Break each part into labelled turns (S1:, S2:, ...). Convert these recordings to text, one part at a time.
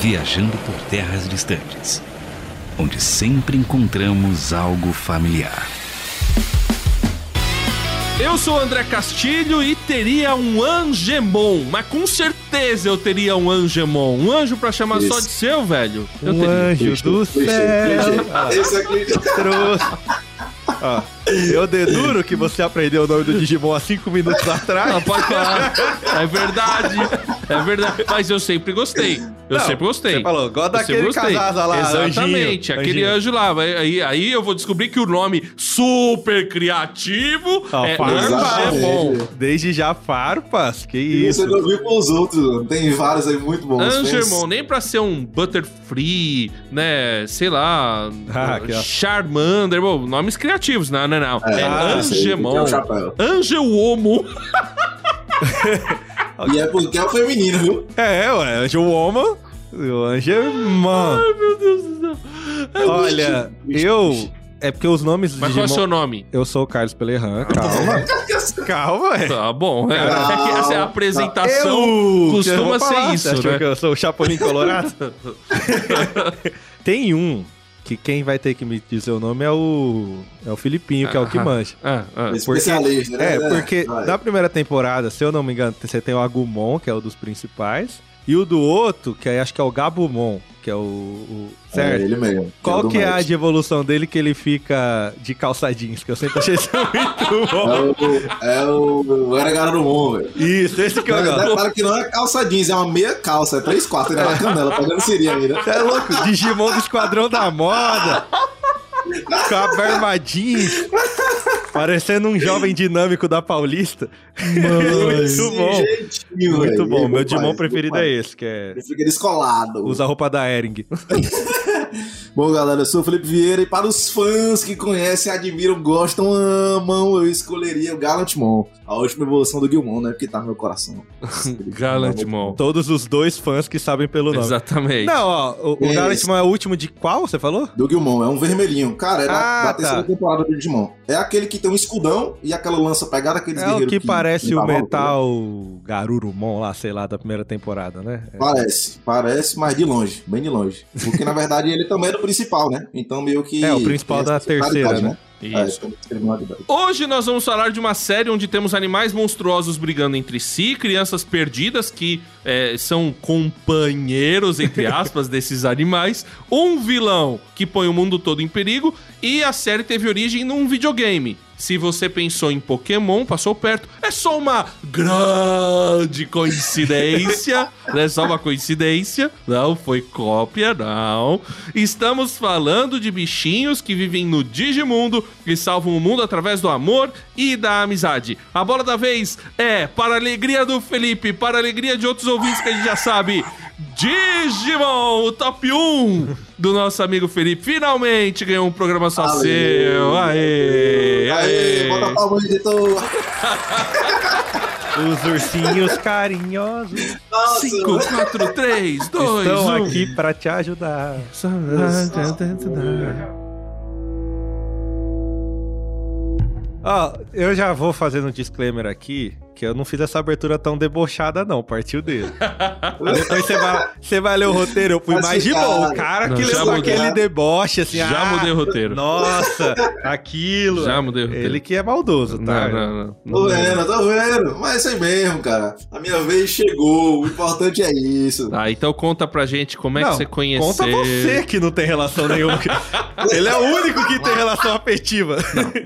S1: viajando por terras distantes, onde sempre encontramos algo familiar.
S2: Eu sou o André Castilho e teria um Angemon, mas com certeza eu teria um Angemon. Um anjo pra chamar só de seu, velho? Eu
S3: Um
S2: teria.
S3: anjo do céu. Ah,
S4: Esse aqui.
S3: trouxe. Ó, eu deduro que você aprendeu o nome do Digimon há cinco minutos atrás.
S2: pode falar. É verdade. É verdade. Mas eu sempre gostei. Eu
S3: Não,
S2: sempre gostei.
S3: Você falou, gosta daquele casasa lá,
S2: Exatamente,
S3: anjinho,
S2: aquele
S3: anjinho.
S2: anjo lá. Aí, aí eu vou descobrir que o nome super criativo é
S3: fala.
S2: Angemon.
S3: Desde já farpas, que
S4: E
S3: isso.
S4: você não viu com os outros, mano. Tem vários aí muito bons.
S2: Angemon, nem pra ser um Butterfree, né? Sei lá.
S3: Ah,
S2: Charmander, bom, nomes criativos, não, não, não. É,
S4: Ah, é
S2: Angemon.
S4: o chapéu.
S2: Angelomo.
S4: E é porque é o feminino, viu?
S3: É, ué, anjo woman, o anjo é man.
S2: Meu Deus do céu. É
S3: Olha,
S4: bicho,
S3: eu... É porque os nomes
S2: Mas qual é o
S3: Digimon...
S2: seu nome?
S3: Eu sou o Carlos Pelerran, calma. calma, é.
S2: Tá bom. É, é que essa é a apresentação
S3: Eu-
S2: costuma
S3: eu
S2: ser
S3: falar.
S2: isso,
S3: Você achou
S2: né?
S3: que eu sou o Chapolin Colorado? Tem um que quem vai ter que me dizer o nome é o é o Filipinho, que é o que
S2: Ah,
S3: manja.
S2: Ah, ah.
S4: Especialista, né?
S3: É, porque
S4: Vai.
S3: da primeira temporada, se eu não me engano, você tem o Agumon, que é o dos principais, e o do outro, que aí acho que é o Gabumon, que é o, o-
S4: É,
S3: certo?
S4: ele mesmo.
S3: Qual
S4: do
S3: que é a de evolução dele que ele fica de calça jeans? Que eu sempre achei isso muito bom.
S4: É o. É o. Era Garurumon, velho.
S3: Isso, esse que eu
S4: Mas
S3: gosto.
S4: Repara que não é calça jeans, é uma meia calça, é três quartos, ele é na canela, pegando siri ainda.
S3: Você é louco? Digimon do Esquadrão da Moda. Com a bermadinha. Parecendo um jovem dinâmico da Paulista. Muito bom.
S4: Jeitinho,
S3: Muito
S4: velho.
S3: bom. Meu
S4: faz,
S3: preferido é esse, que é...
S4: Ele fica descolado.
S3: Usa a roupa da Ering.
S4: Bom, galera, eu sou o Felipe Vieira e para os fãs que conhecem, admiram, gostam, amam, eu escolheria o Gallantmon. A última evolução do Gilmon, né? Porque tá no meu coração.
S2: Galantmon.
S3: Todos os dois fãs que sabem pelo nome.
S2: Exatamente.
S3: Não, ó, o, o
S4: Esse.
S3: Garantmon é o último de qual, você falou?
S4: Do Gilmon, é um vermelhinho. Cara, é da,
S3: Ah,
S4: da
S3: tá.
S4: terceira temporada do Digimon. É aquele que tem um escudão e aquela lança pegada, aqueles
S3: É o
S4: guerreiros
S3: que parece o
S4: lutavam, né?
S3: metal Garurumon lá, sei lá, da primeira temporada, né? É.
S4: Parece, parece, mas de longe, bem de longe. Porque na verdade ele também é do principal, né? Então meio que.
S3: É, o principal da terceira, né?
S4: É,
S2: Isso. Hoje nós vamos falar de uma série onde temos animais monstruosos brigando entre si, crianças perdidas que é, são companheiros, entre aspas, desses animais, um vilão que põe o mundo todo em perigo e a série teve origem num videogame. Se você pensou em Pokémon, passou perto. É só uma grande coincidência. Não é só uma coincidência. Não foi cópia, não. Estamos falando de bichinhos que vivem no Digimundo e salvam o mundo através do amor e da amizade. A bola da vez é, para a alegria do Felipe, para a alegria de outros ouvintes que a gente já sabe, Digimon, o top 1 do nosso amigo Felipe. Finalmente ganhou um programa só
S4: Ale.
S2: seu. Aê,
S4: Aê,
S2: aê.
S4: bota a palma, editor.
S3: Os ursinhos carinhosos
S4: Nossa,
S2: 5, 4, 3, 2,
S3: estão
S2: 1.
S3: aqui pra te ajudar. Ó, eu já vou fazendo um disclaimer aqui, que eu não fiz essa abertura tão debochada não, partiu dele. Depois você vai, você vai ler o roteiro, eu fui
S4: Mas,
S3: mais de boa. O cara
S2: Não,
S3: que levou
S2: mudei.
S3: aquele deboche, assim,
S2: Já
S3: ah,
S2: mudei o roteiro.
S3: Nossa, aquilo.
S2: Já mudei o roteiro.
S3: Ele que é maldoso, tá?
S2: Não, não, não.
S4: Tô vendo, tô vendo. Mas é isso aí mesmo, cara. A minha vez chegou. O importante é isso.
S2: Ah, então conta pra gente como é
S3: Não,
S2: que você conheceu.
S3: Conta você que não tem relação nenhuma. Ele é o único que tem relação afetiva.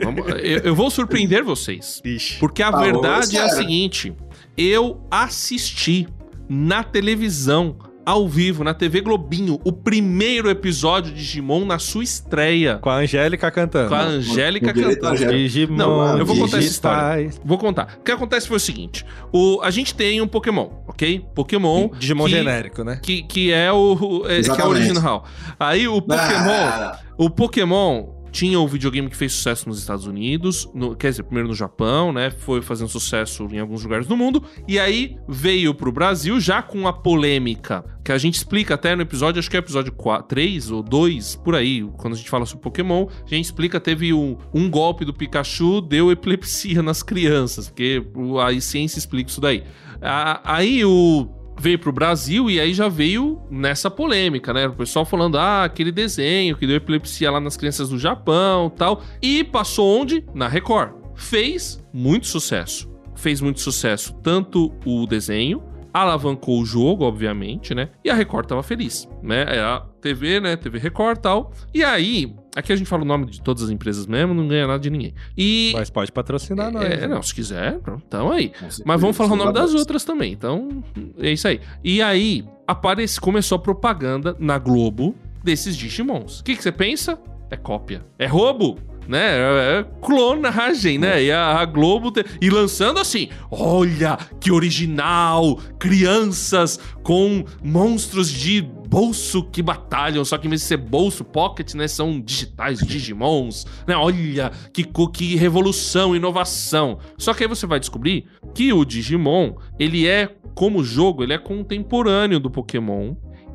S2: Vamos- eu, eu vou surpreender vocês.
S3: Ixi.
S2: Porque a
S4: Tá bom,
S2: verdade é a
S4: espera.
S2: Seguinte: eu assisti na televisão, ao vivo, na TV Globinho, o primeiro episódio de Digimon na sua estreia.
S3: Com a Angélica cantando.
S2: Com a Angélica cantando.
S3: Digimon,
S2: Não, eu vou contar essa história.
S3: digitais.
S2: Vou contar. O que acontece foi o seguinte: o, a gente tem um Pokémon, ok? Pokémon.
S3: Digimon
S2: que-
S3: genérico, né?
S2: Que, que é o, é, que é o original. Aí o Pokémon.
S4: Ah,
S2: O Pokémon tinha o videogame que fez sucesso nos Estados Unidos, no- quer dizer, primeiro no Japão, né? Foi fazendo sucesso em alguns lugares do mundo. E aí veio pro Brasil já com a polêmica, que a gente explica até no episódio, acho que é episódio 4, 3 ou 2, por aí, quando a gente fala sobre Pokémon, a gente explica, teve um, um golpe do Pikachu, deu epilepsia nas crianças, porque a ciência explica isso daí. A- aí o veio pro Brasil e aí já veio nessa polêmica, né? O pessoal falando, ah, aquele desenho que deu epilepsia lá nas crianças do Japão tal. E passou onde? Na Record. Fez muito sucesso. Fez muito sucesso tanto o desenho, alavancou o jogo, obviamente, né? E a Record tava feliz, né? Era TV, né? TV Record tal. E aí, aqui a gente fala o nome de todas as empresas mesmo, não ganha nada de ninguém. E.
S3: Mas pode patrocinar nós.
S2: É,
S3: né?
S2: não, se quiser, então aí. Mas vamos falar o nome das outras também. Então, é isso aí. E aí, aparece, começou a propaganda na Globo desses Digimons. O que, que você pensa? É cópia. É roubo né? É, é clonagem, né? E a, a Globo te... e lançando assim: olha que original, crianças com monstros de bolso que batalham, só que em vez de ser bolso, pocket, né? São digitais, Digimons, né? Olha que, que revolução, inovação. Só que aí você vai descobrir que o Digimon, ele é, como jogo, ele é contemporâneo do Pokémon.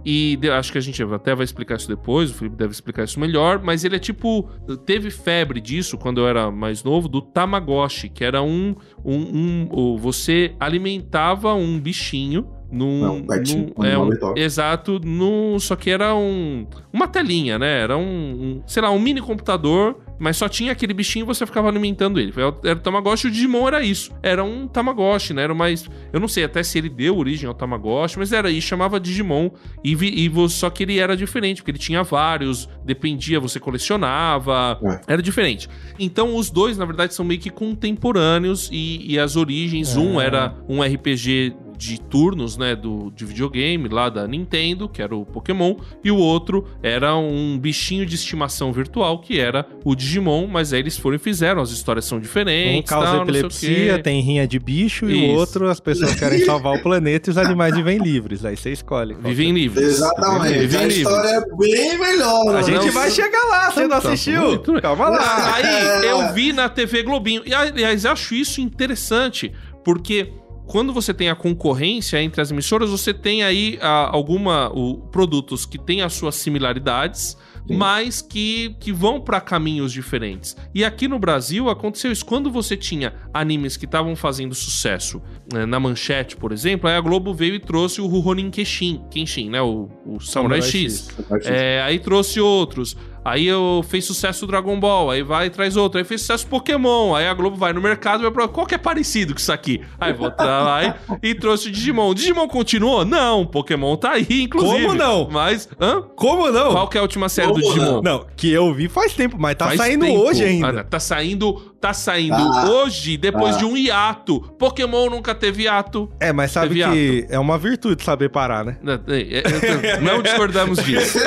S2: E acho que a gente até vai explicar isso depois, o Felipe deve explicar isso melhor, mas ele é tipo. Teve febre disso quando eu era mais novo, do Tamagotchi, que era um. um, um você alimentava um bichinho num,
S4: Não, pertinho,
S2: num- é, um, exato, num, só que era um uma telinha, né? Era um, um, sei lá, um mini computador, mas só tinha aquele bichinho e você ficava alimentando ele. Era o Tamagotchi, o Digimon era isso. Era um Tamagotchi, né? Era mais, eu não sei até se ele deu origem ao Tamagotchi, mas era isso, chamava Digimon e, vi- e só que ele era diferente, porque ele tinha vários, dependia, você colecionava,
S4: É.
S2: era diferente. Então os dois, na verdade, são meio que contemporâneos e, e as origens,
S3: É.
S2: um era um RPG de turnos, né, do, de videogame lá da Nintendo, que era o Pokémon, e o outro era um bichinho de estimação virtual, que era o Digimon, mas aí eles foram e fizeram, as histórias são
S3: Um
S2: diferentes,
S3: causa
S2: tal,
S3: epilepsia, tem rinha de bicho, e
S2: Isso.
S3: o outro as pessoas querem salvar o planeta e os animais vivem livres. Aí você escolhe.
S2: Vivem
S3: que-
S2: livres.
S4: Exatamente.
S2: Vivem
S4: a
S2: livres.
S4: história é bem melhor,
S3: A
S4: mano.
S3: gente
S2: Não,
S3: vai
S2: isso-
S3: chegar lá, você não
S2: Tá,
S3: assistiu?
S2: muito.
S3: Calma lá.
S2: Aí eu vi na TV Globinho. E aliás, eu acho isso interessante, porque quando você tem a concorrência entre as emissoras, você tem aí ah, alguma o, produtos que têm as suas similaridades.
S4: Sim.
S2: Mas que, que vão pra caminhos diferentes. E aqui no Brasil aconteceu isso. Quando você tinha animes que estavam fazendo sucesso né, na manchete, por exemplo, aí a Globo veio e trouxe o Rurouni Kenshin, Kenshin né? O, o Samurai, X. É, aí trouxe outros. Aí eu fez sucesso o Dragon Ball, aí vai e traz outro. Aí fez sucesso Pokémon. Aí a Globo vai no mercado e vai pra qual que é parecido com isso aqui? Aí vou lá e, e trouxe o Digimon. Digimon continuou? Não, Pokémon tá aí, inclusive.
S3: Como não?
S2: Mas, hã?
S3: Como não?
S2: Qual que é a última série do
S4: Como
S2: Digimon?
S3: Não, que eu vi faz tempo, mas tá
S2: Faz
S3: saindo
S2: tempo.
S3: hoje
S2: Ah,
S3: ainda.
S2: não, tá saindo, tá saindo
S4: Ah.
S2: hoje, depois
S4: Ah.
S2: de um hiato. Pokémon nunca teve hiato.
S3: É, mas sabe que é uma virtude saber parar, né?
S2: Não, é, é, Não discordamos disso.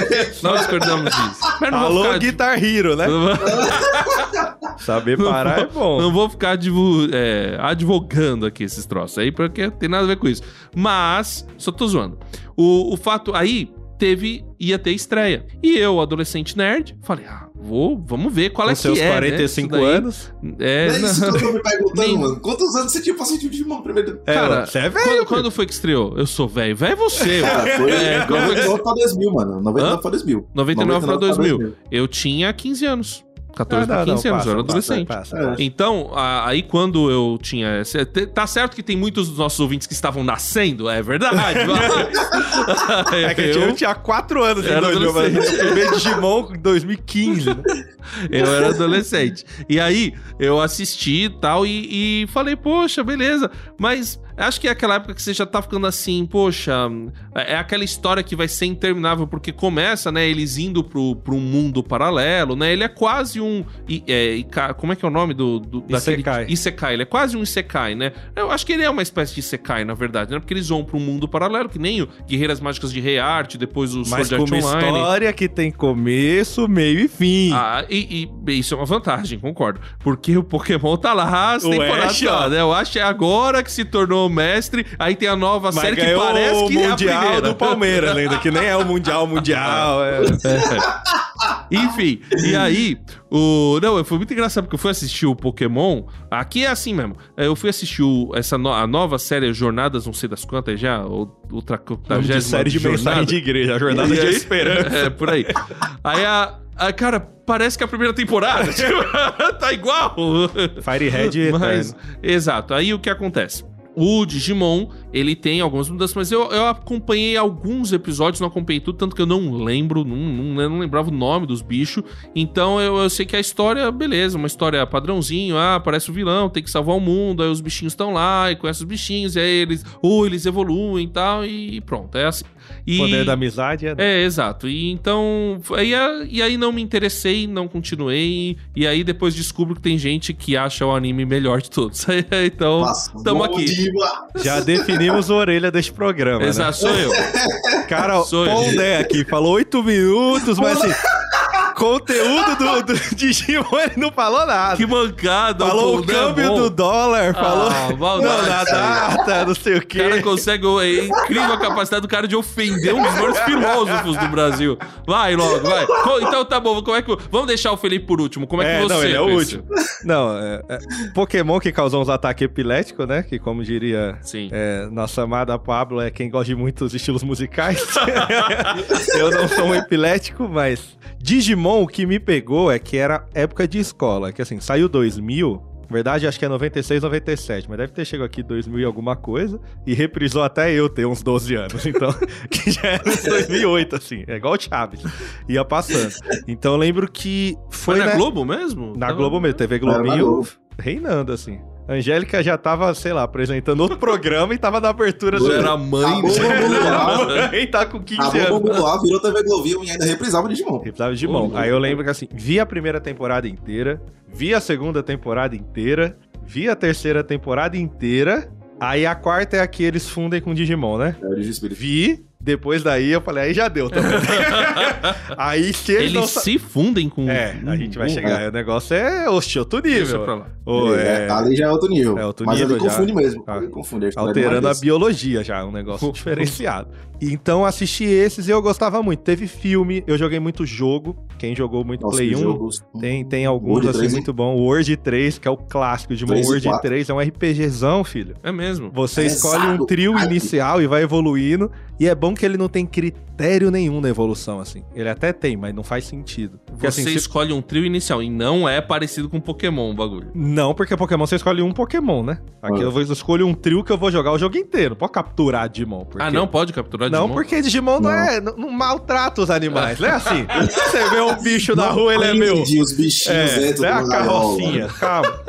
S2: Não discordamos disso. Mas não vou
S3: Alô,
S2: ficar-
S3: Guitar Hero, né? Saber parar é bom.
S2: Não vou ficar advo- é, advogando aqui esses troços aí, porque tem nada a ver com isso. Mas, só tô zoando. O, o fato aí teve, ia ter estreia. E eu, adolescente nerd, falei, ah, vou, vamos ver qual
S3: Com
S2: é
S3: seus
S2: que é. né?
S3: 45
S2: Isso daí.
S3: anos.
S2: É,
S4: Não é isso
S2: não.
S4: que eu tô me perguntando,
S2: Nem-
S4: mano. Quantos anos você tinha pra assistir o Digimon primeiro?
S3: É,
S2: Cara,
S3: você é velho.
S2: Quando, quando foi que estreou? Eu sou velho. Velho é você.
S4: Cara,
S2: mano.
S4: foi
S2: É, quando foi que-
S4: 99 pra 2000, mano. 99 pra 2000.
S2: 99 pra 2000.
S4: 2000.
S2: Eu tinha 15 anos. 14
S3: Ah,
S2: pra
S3: não, não,
S2: 15 anos, eu era
S3: passa,
S2: adolescente.
S3: passa,
S4: É.
S3: passa.
S2: Então, aí quando eu tinha. Tá certo que tem muitos dos nossos ouvintes que estavam nascendo, é verdade.
S3: É que
S2: eu,
S3: eu tinha 4 anos em
S2: Era
S3: 2000, mas
S2: adolescente.
S3: eu Digimon em 2015. né?
S2: eu era adolescente. E aí, eu assisti e tal, e, e falei, poxa, beleza. Mas acho que é aquela época que você já tá ficando assim, poxa, é aquela história que vai ser interminável, porque começa, né, eles indo pro, pro mundo paralelo, né? Ele é quase um. i- é, ika- como é que é o nome do. do
S3: Isekai.
S2: Isekai. Ele é quase um Isekai, né? Eu acho que ele é uma espécie de Isekai, na verdade, né? Porque eles vão um mundo paralelo, que nem o Guerreiras Mágicas de Rei depois o
S3: Mas
S2: Sword Art
S3: uma
S2: Online.
S3: história que tem começo, meio e fim.
S2: Ah, e, e isso é uma vantagem, concordo. Porque o Pokémon tá lá as temporadas né? O Ash é agora que se tornou mestre, aí tem a nova
S3: Mas
S2: série que parece que é a primeira.
S3: do Palmeiras ainda, que nem é o Mundial Mundial. é.
S2: Enfim, e aí, o. Não, foi muito engraçado porque eu fui assistir o Pokémon. Aqui é assim mesmo. Eu fui assistir o- essa no- a nova série Jornadas, não sei das quantas já, ou outra
S3: de série de mensagem de igreja, a jornada de esperança.
S2: É, por aí. Aí a. a- cara, parece que é a primeira temporada. tipo, tá igual.
S3: Firehead
S2: Mas, exato. Aí o que acontece? O Digimon, ele tem algumas mudanças, mas eu, eu acompanhei alguns episódios, não acompanhei tudo, tanto que eu não lembro, não, não, não lembrava o nome dos bichos. Então eu, eu, sei que a história, beleza, uma história padrãozinho, ah, aparece o vilão, tem que salvar o mundo, aí os bichinhos estão lá, e conhece os bichinhos, e aí eles, ou uh, eles evoluem e tal, e pronto, é assim. E,
S3: Poder da amizade é.
S2: É, exato. E então. Aí, e aí não me interessei, não continuei. E aí depois descubro que tem gente que acha o anime melhor de todos. então, estamos aqui.
S3: Diva. Já definimos a orelha deste programa.
S2: Exato,
S3: né?
S2: sou eu.
S3: Cara, sou Pondé aqui, falou oito minutos, mas assim. Conteúdo do, do Digimon, ele não falou nada.
S2: Que mancada.
S3: Falou o câmbio do dólar, falou ah, não, na data, não sei o quê.
S2: O cara consegue, é incrível a capacidade do cara de ofender um dos maiores filósofos do Brasil. Vai logo, vai. Então tá bom, como é que... Vamos deixar o Felipe por último, como é, é que você...
S3: Não, ele é o último. Não, é, é, Pokémon que causou uns ataques epiléticos, né? Que como diria é, nossa amada Pablo, é quem gosta de muitos estilos musicais. Eu não sou um epilético, mas... Digimon, o que me pegou é que era época de escola, que assim, saiu 2000, na verdade, acho que é 96, 97, mas deve ter chegado aqui 2000 e alguma coisa. E reprisou até eu ter uns 12 anos. Então, que já era 2008, assim. É igual o Chaves. Ia passando. Então, eu lembro que foi.
S2: Foi na
S3: né?
S2: Globo mesmo?
S3: Na Globo mesmo. TV Globinho reinando, assim. A Angélica já tava, sei lá, apresentando outro programa e tava na abertura
S2: do. Era mãe,
S3: a mãe tá com 15 a anos.
S4: A virou TV Globinho e ainda reprisava Digimon.
S3: Reprisava Digimon. Aí eu lembro que assim, vi a primeira temporada inteira, vi a segunda temporada inteira, vi a terceira temporada inteira. Aí a quarta é a que eles fundem com Digimon, né?
S4: É,
S3: vi, depois daí eu falei, aí já deu também. aí se
S2: eles, eles não... se fundem com.
S3: É, a gente vai chegar. É. O negócio é oxe, outro nível.
S4: Pra lá. Oh, é... é... Ali já é outro nível.
S3: É outro
S4: Mas
S3: nível.
S4: Mas confunde mesmo. Ah, confunde,
S3: alterando a biologia já, um negócio diferenciado. Então assisti esses e eu gostava muito. Teve filme, eu joguei muito jogo. Quem jogou muito Nossa, Play 1, jogos... tem, tem alguns assim 3, muito bom. O Word 3, que é o clássico de um Word 3, é um RPGzão, filho.
S2: É mesmo.
S3: Você é escolhe um trio inicial e vai evoluindo. E é bom que ele não tem critério nenhum na evolução, assim. Ele até tem, mas não faz sentido.
S2: Porque, você assim, escolhe um trio inicial e não é parecido com Pokémon o bagulho.
S3: Não, porque Pokémon você escolhe um Pokémon, né? Aqui ah. eu, vou, eu escolho um trio que eu vou jogar o jogo inteiro. Pode capturar Digimon.
S2: Porque... Ah, não pode capturar
S3: Digimon? Não, porque Digimon não, não é... Não, não, maltrata os animais, não é assim. você vê um bicho na rua, ele é meu.
S4: os bichinhos
S3: é, é a carrocinha, calma.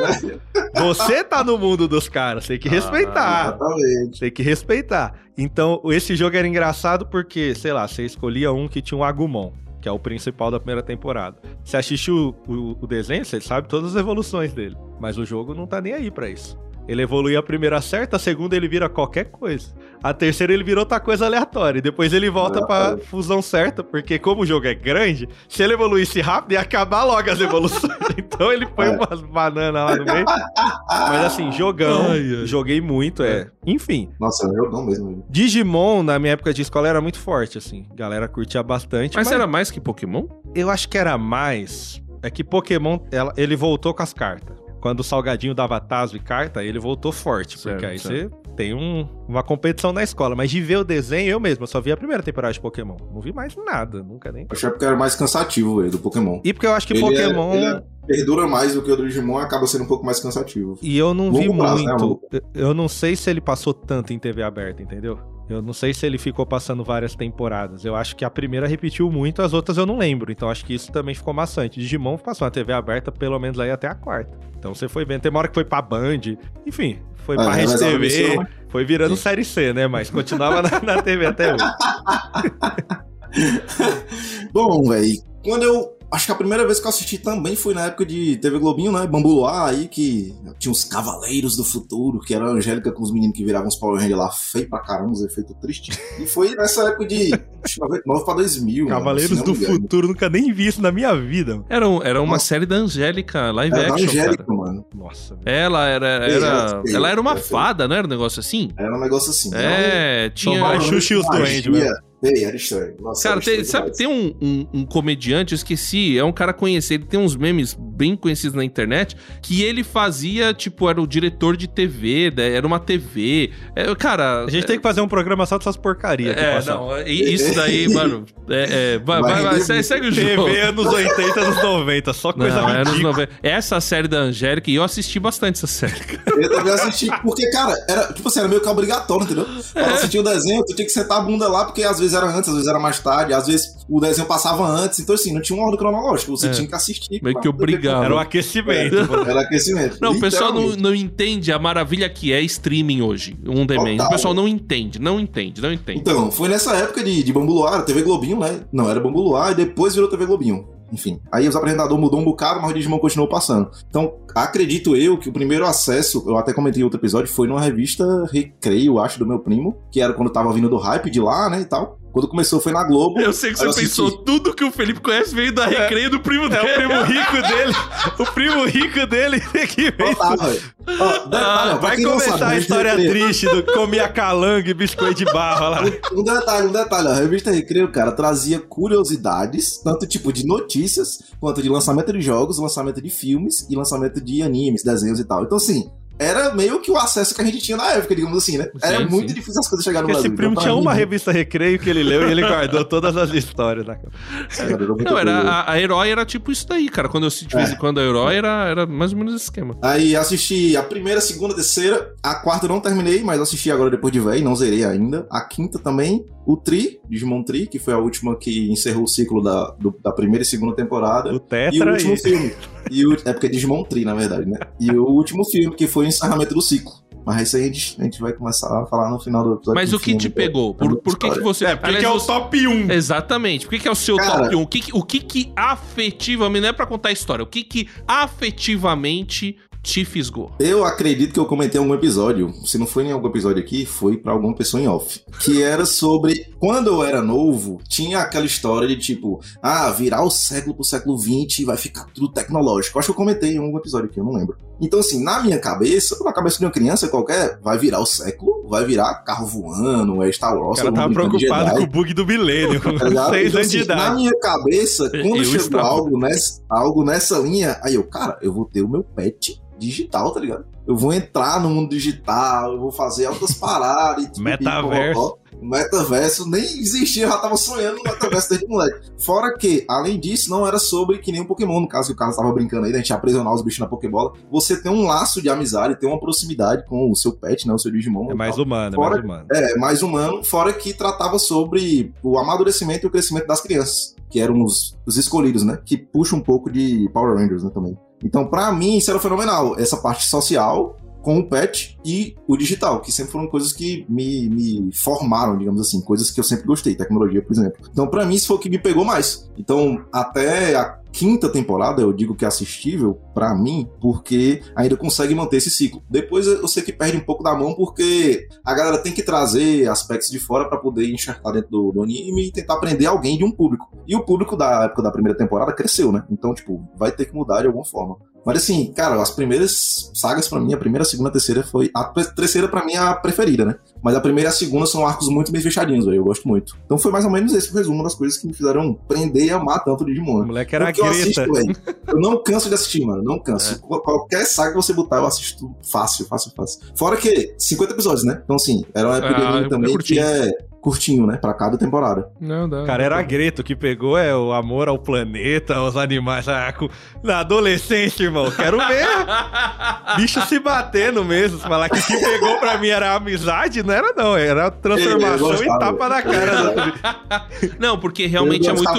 S3: Você tá no mundo dos caras, tem que ah, respeitar. Exatamente. Tem que respeitar. Então, esse jogo era engraçado porque, sei lá, você escolhia um que tinha um Agumon, que é o principal da primeira temporada. Você assistiu o, o, o desenho, você sabe todas as evoluções dele. Mas o jogo não tá nem aí para isso. Ele evolui a primeira certa, a segunda ele vira qualquer coisa. A terceira ele vira outra coisa aleatória. E depois ele volta ah, pra fusão certa, porque como o jogo é grande, se ele evoluísse rápido, ia acabar logo as evoluções. então ele põe é. umas bananas lá no meio. Mas assim, jogão. Ai, ai. Joguei muito, é. é. Enfim.
S4: Nossa, é jogão mesmo.
S3: Digimon, na minha época de escola, era muito forte, assim. A galera curtia bastante.
S2: Mas, mas era mais que Pokémon?
S3: Eu acho que era mais. É que Pokémon, ela, ele voltou com as cartas quando o Salgadinho dava taso e carta, ele voltou forte. Certo, porque aí certo. você tem um, uma competição na escola. Mas de ver o desenho, eu mesmo, eu só vi a primeira temporada de Pokémon. Não vi mais nada, nunca nem.
S4: Acho que é porque era mais cansativo, velho, do Pokémon.
S3: E porque eu acho que ele é- Pokémon. É,
S4: é, perdura mais do que o do Digimon acaba sendo um pouco mais cansativo.
S3: E eu não vi prazo, né, muito. Né, eu não sei se ele passou tanto em TV aberta, entendeu? Eu não sei se ele ficou passando várias temporadas. Eu acho que a primeira repetiu muito, as outras eu não lembro. Então acho que isso também ficou maçante. Digimon passou na TV aberta pelo menos aí até a quarta. Então você foi vendo. Tem uma hora que foi pra Band. Enfim, foi ah, pra Rede TV. Foi virando Sim. série C, né? Mas continuava na, na TV até hoje.
S4: Bom, velho. Quando eu Acho que a primeira vez que eu assisti também foi na época de TV Globinho, né? Bambuá aí, que tinha os Cavaleiros do Futuro, que era a Angélica com os meninos que viravam os Power Rangers lá, feio pra caramba, os efeitos tristes. E foi nessa época de 99 pra 2000.
S3: Cavaleiros mano, do Futuro, nunca nem vi isso na minha vida.
S2: Era, era uma Nossa. série da Angélica, live era action. Da Angélica, cara. mano. Nossa. Ela era. era ela era uma fada, não era um negócio assim?
S4: Era um negócio assim.
S2: É, tinha.
S3: Xuxa e os Duendes,
S4: Ei, era estranho. Nossa,
S2: cara,
S4: era
S2: tem,
S4: estranho
S2: sabe,
S4: demais.
S2: tem um, um, um comediante, eu esqueci, é um cara conhecido, ele tem uns memes bem conhecidos na internet, que ele fazia, tipo, era o diretor de TV, né, era uma TV. É, cara.
S3: A gente tem que fazer um programa só dessas porcarias.
S2: É, não, e- isso daí, mano. É, é, vai, vai,
S4: Vai
S2: vai, segue, o jogo.
S3: TV anos 80, anos 90, só coisa
S2: Não, é anos
S3: ridícula.
S2: 90. Essa série da Angélica, e eu assisti bastante essa série. cara.
S4: Eu também assisti, porque, cara, era, tipo assim, era meio que obrigatório, entendeu?
S2: É.
S4: Pra assistir o desenho, tu tinha que sentar a bunda lá, porque às vezes era antes, às vezes era mais tarde, às vezes o desenho passava antes, então assim, não tinha uma ordem cronológica, você
S2: É.
S4: tinha que assistir.
S2: Meio que obrigava.
S3: Era um aquecimento. mano.
S4: Era aquecimento.
S2: Não, o pessoal não, não entende a maravilha que é streaming hoje. Um demand.
S4: Total.
S2: O pessoal não entende, não entende, não entende.
S4: Então, foi nessa época de, de Bambu Luar, TV Globinho, né? Não, era Bambu Luar e depois virou TV Globinho. Enfim, aí os apresentadores mudou um bocado, mas o Digimon continuou passando. Então, acredito eu que o primeiro acesso, eu até comentei em outro episódio, foi numa revista Recreio, acho, do meu primo, que era quando tava vindo do hype de lá, né, e tal. Quando começou foi na Globo.
S2: Eu sei que você pensou,
S4: assisti.
S2: tudo que o Felipe conhece veio da recreio do primo
S3: É
S2: dele.
S3: o primo rico dele. O primo rico dele que
S4: tá. Ó, pra
S3: Vai começar
S4: sabe,
S3: a história
S4: Recreio-
S3: triste do comia calango e biscoito de barro lá.
S4: Um detalhe, um detalhe, a revista Recreio, cara, trazia curiosidades, tanto tipo de notícias, quanto de lançamento de jogos, lançamento de filmes e lançamento de animes, desenhos e tal. Então, assim, era meio que o acesso que a gente tinha na época, digamos assim, né? Era
S2: Sim,
S4: muito
S2: sim.
S4: difícil as coisas chegarem no
S3: Esse
S4: Brasil.
S3: primo
S4: Então,
S3: tinha uma revista Recreio que ele leu e ele guardou todas as histórias. Né?
S4: cara, era muito
S2: Não, era, a, a Herói era tipo isso daí, cara. Quando eu assisti de vez em quando a Herói, era, era mais ou menos esse esquema.
S4: Aí assisti a primeira, a segunda, a terceira. A quarta eu não terminei, mas assisti agora depois de véi, não zerei ainda. A quinta também. O Tri, Digimon Tri, que foi a última que encerrou o ciclo da, do- da primeira e segunda temporada.
S3: O
S4: E o
S3: Tetra
S4: último
S3: e...
S4: filme. E o, é porque é Digimon Tri, na verdade, né? E o último filme, que foi o encerramento do ciclo. Mas isso aí a gente, a gente vai começar a falar no final do episódio.
S2: Mas
S4: do
S2: o que
S4: filme,
S2: te
S4: né?
S2: pegou? Por, por que, que você.
S3: É, porque
S2: Aliás,
S3: que é o top 1.
S2: Exatamente. Por que, que é o seu
S4: Cara-
S2: top 1? O que, que- o que que afetivamente. Não é pra contar a história. O que que afetivamente te fisgou?
S4: Eu acredito que eu comentei em algum episódio, se não foi em algum episódio aqui, foi pra alguma pessoa em off. Que era sobre quando eu era novo, tinha aquela história de tipo, ah, virar o século pro século XX vai ficar tudo tecnológico. Acho que eu comentei em algum episódio aqui, eu não lembro. Então, assim, na minha cabeça, na cabeça de uma criança qualquer, vai virar o século, vai virar carro voando, é Star
S3: O
S4: Wars.
S3: cara
S4: todo
S3: tava
S4: de
S3: preocupado com o bug do milênio.
S4: Tá?
S3: Seis
S4: Então,
S3: anos de
S4: assim, Na
S3: idade.
S4: minha cabeça,
S2: Eu
S4: quando chegou
S2: estava.
S4: algo nessa, algo nessa linha, aí eu, cara, eu vou ter o meu pet digital, tá ligado? Eu vou entrar no mundo digital, eu vou fazer altas paradas. e tudo,
S3: Metaverso.
S4: metaverso nem existia, eu já tava sonhando no metaverso desde moleque. Fora que, além disso, não era sobre que nem um Pokémon, no caso que o cara tava brincando aí, da gente aprisionar os bichos na Pokébola. Você tem um laço de amizade, tem uma proximidade com o seu pet, né? O seu Digimon.
S3: É mais
S4: tal.
S3: humano, é
S4: Fora-
S3: mais humano.
S4: É, mais humano, fora que tratava sobre o amadurecimento e o crescimento das crianças, que eram os, os escolhidos, né? Que puxa um pouco de Power Rangers, né, também. Então, pra mim, isso era fenomenal. Essa parte social com o pet e o digital, que sempre foram coisas que me, me formaram, digamos assim, coisas que eu sempre gostei, tecnologia, por exemplo. Então, pra mim, isso foi o que me pegou mais. Então, até a quinta temporada, eu digo que é assistível pra mim, porque ainda consegue manter esse ciclo. Depois eu sei que perde um pouco da mão, porque a galera tem que trazer aspectos de fora pra poder enxertar dentro do, do anime e tentar aprender alguém de um público. E o público da época da primeira temporada cresceu, né? Então, tipo, vai ter que mudar de alguma forma. Mas assim, cara, as primeiras sagas pra mim, a primeira, a segunda, a terceira foi. A terceira pra mim é a preferida, né? Mas a primeira e a segunda são arcos muito bem fechadinhos, velho. Eu gosto muito. Então foi mais ou menos esse o resumo das coisas que me fizeram prender e amar tanto o Digimon.
S3: O
S4: né?
S3: moleque era
S4: Porque eu
S3: greta.
S4: assisto. Eu não canso de assistir, mano. Não canso. Qual- Qualquer saga que você botar, eu assisto fácil, fácil, fácil. Fora que 50 episódios, né? Então, assim, era uma
S2: Ah,
S4: anime
S2: é
S4: também que é curtinho, né? Pra cada temporada.
S2: Não, dá.
S3: Cara era greto, o que pegou é o amor ao planeta, aos animais. Ah, com- Na adolescência, irmão, quero ver bicho se batendo mesmo. Falar que o que pegou pra mim era amizade, não era não, era transformação e tapa na cara.
S2: Não, porque realmente é muito.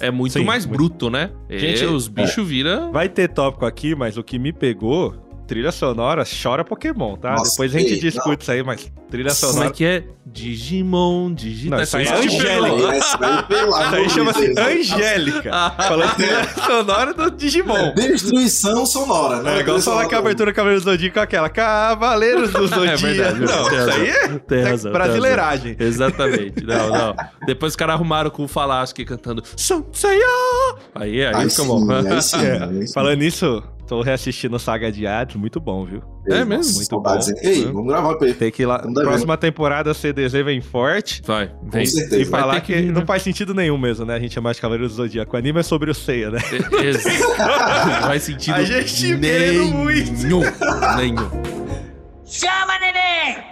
S2: É muito
S3: Sim,
S2: mais
S3: muito.
S2: bruto, né?
S3: Gente,
S2: é, os bichos viram.
S3: Vai ter tópico aqui, mas o que me pegou, trilha sonora, chora Pokémon, tá?
S4: Nossa,
S3: Depois a gente discute isso aí, mas trilha
S2: Como é
S3: sonora...
S2: que é? Digimon, digital.
S3: Não, isso aí é Angélica.
S4: pelo
S3: Isso aí chama-se
S4: né?
S3: Angélica. Falando trilha sonora do Digimon.
S4: Destruição sonora, né?
S3: É igual falar que a abertura do Cavaleiro do Zodíaco é aquela Cavaleiros do Zodíaco.
S2: É verdade,
S3: não,
S2: tem
S3: isso aí é
S2: Tem
S3: é
S2: razão, tem
S3: brasileiragem.
S2: Exatamente. Não, não. Depois os caras arrumaram com o Falasque cantando Sanseiya! Aí, aí,
S4: Aí
S2: fica
S4: sim,
S2: bom.
S4: aí sim,
S3: É, falando nisso, Tô reassistindo Saga de Hades, muito bom, viu?
S2: É mesmo?
S3: Muito bom.
S4: Ei, vamos gravar pra ele.
S3: Tem que ir lá. Próxima temporada a CDZ vem forte.
S2: Vai, vem.
S4: Com certeza.
S3: E falar
S2: que
S3: que,
S2: vir, né?
S3: não faz sentido nenhum mesmo, né? A gente é mais Cavaleiro do Zodíaco. O anime é sobre o Seiya, né?
S2: É, ex- Não faz sentido
S3: A gente muito.
S2: nenhum. Nenhum.
S5: Chama, neném!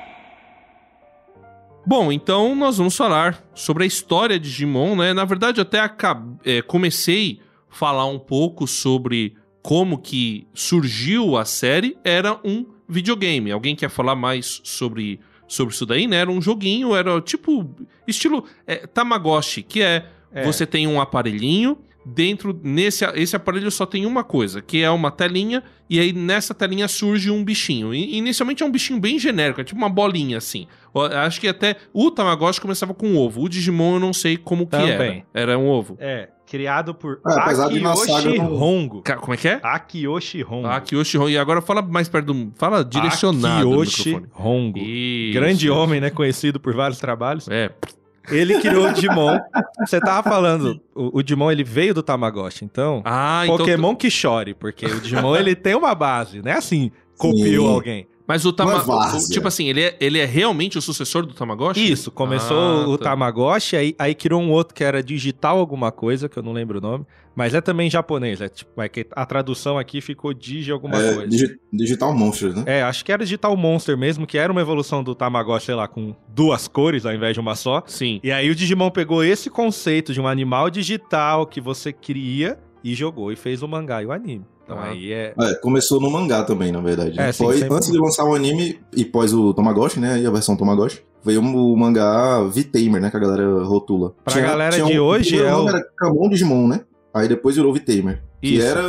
S2: Bom, então nós vamos falar sobre a história de Digimon, né? Na verdade, eu até acab- é, comecei a falar um pouco sobre como que surgiu a série. Era um videogame. Alguém quer falar mais sobre, sobre isso daí, né? Era um joguinho, era tipo estilo é, Tamagotchi, que é,
S3: É.
S2: você tem um aparelhinho. Dentro nesse esse aparelho só tem uma coisa, que é uma telinha, e aí nessa telinha surge um bichinho. E, inicialmente é um bichinho bem genérico, é tipo uma bolinha assim. Eu acho que até o Tamagotchi começava com um ovo. O Digimon eu não sei como que
S3: Também.
S2: era. Era um ovo.
S3: É, criado por
S4: É,
S3: Akiyoshi
S4: não-
S3: Hongo.
S2: Ca- Como é que é?
S3: Akiyoshi Hongo.
S2: Ah, Kyoshi Hon. E agora fala mais perto do. Fala direcionado
S3: Akiyoshi. Hongo.
S2: Isso,
S3: Grande
S2: isso.
S3: homem, né? Conhecido por vários trabalhos.
S2: É.
S3: Ele criou o Digimon. Você tava falando, o, o Digimon ele veio do Tamagotchi, então.
S2: Ah, então.
S3: Pokémon que chore, porque o Digimon ele tem uma base, não é assim, copiou
S4: Sim.
S3: alguém.
S2: Mas o
S4: é
S2: Tamagotchi. tipo assim, ele é, ele é realmente o sucessor do Tamagotchi?
S3: Isso, começou
S2: Ah,
S3: o
S2: tá.
S3: Tamagotchi, aí, aí criou um outro que era digital alguma coisa, que eu não lembro o nome, mas é também japonês, é tipo, é que a tradução aqui ficou Digi alguma
S4: É,
S3: coisa.
S4: digi- Digital Monsters, né?
S3: É, acho que era Digital Monster mesmo, que era uma evolução do Tamagotchi, sei lá, com duas cores ao invés de uma só.
S2: Sim.
S3: E aí o Digimon pegou esse conceito de um animal digital que você cria e jogou e fez o mangá e o anime. Então
S2: Ah.
S3: aí é.
S4: É, começou no mangá também, na verdade.
S3: É, sim,
S4: Pós-
S3: sempre.
S4: antes de lançar o anime e pós o Tamagotchi, né? E a versão Tamagotchi, veio o mangá V-Tamer, né? Que a galera rotula.
S3: Pra galera de
S4: um-
S3: hoje, é o-
S4: era Camon Digimon, né? Aí depois virou V-Tamer. Que era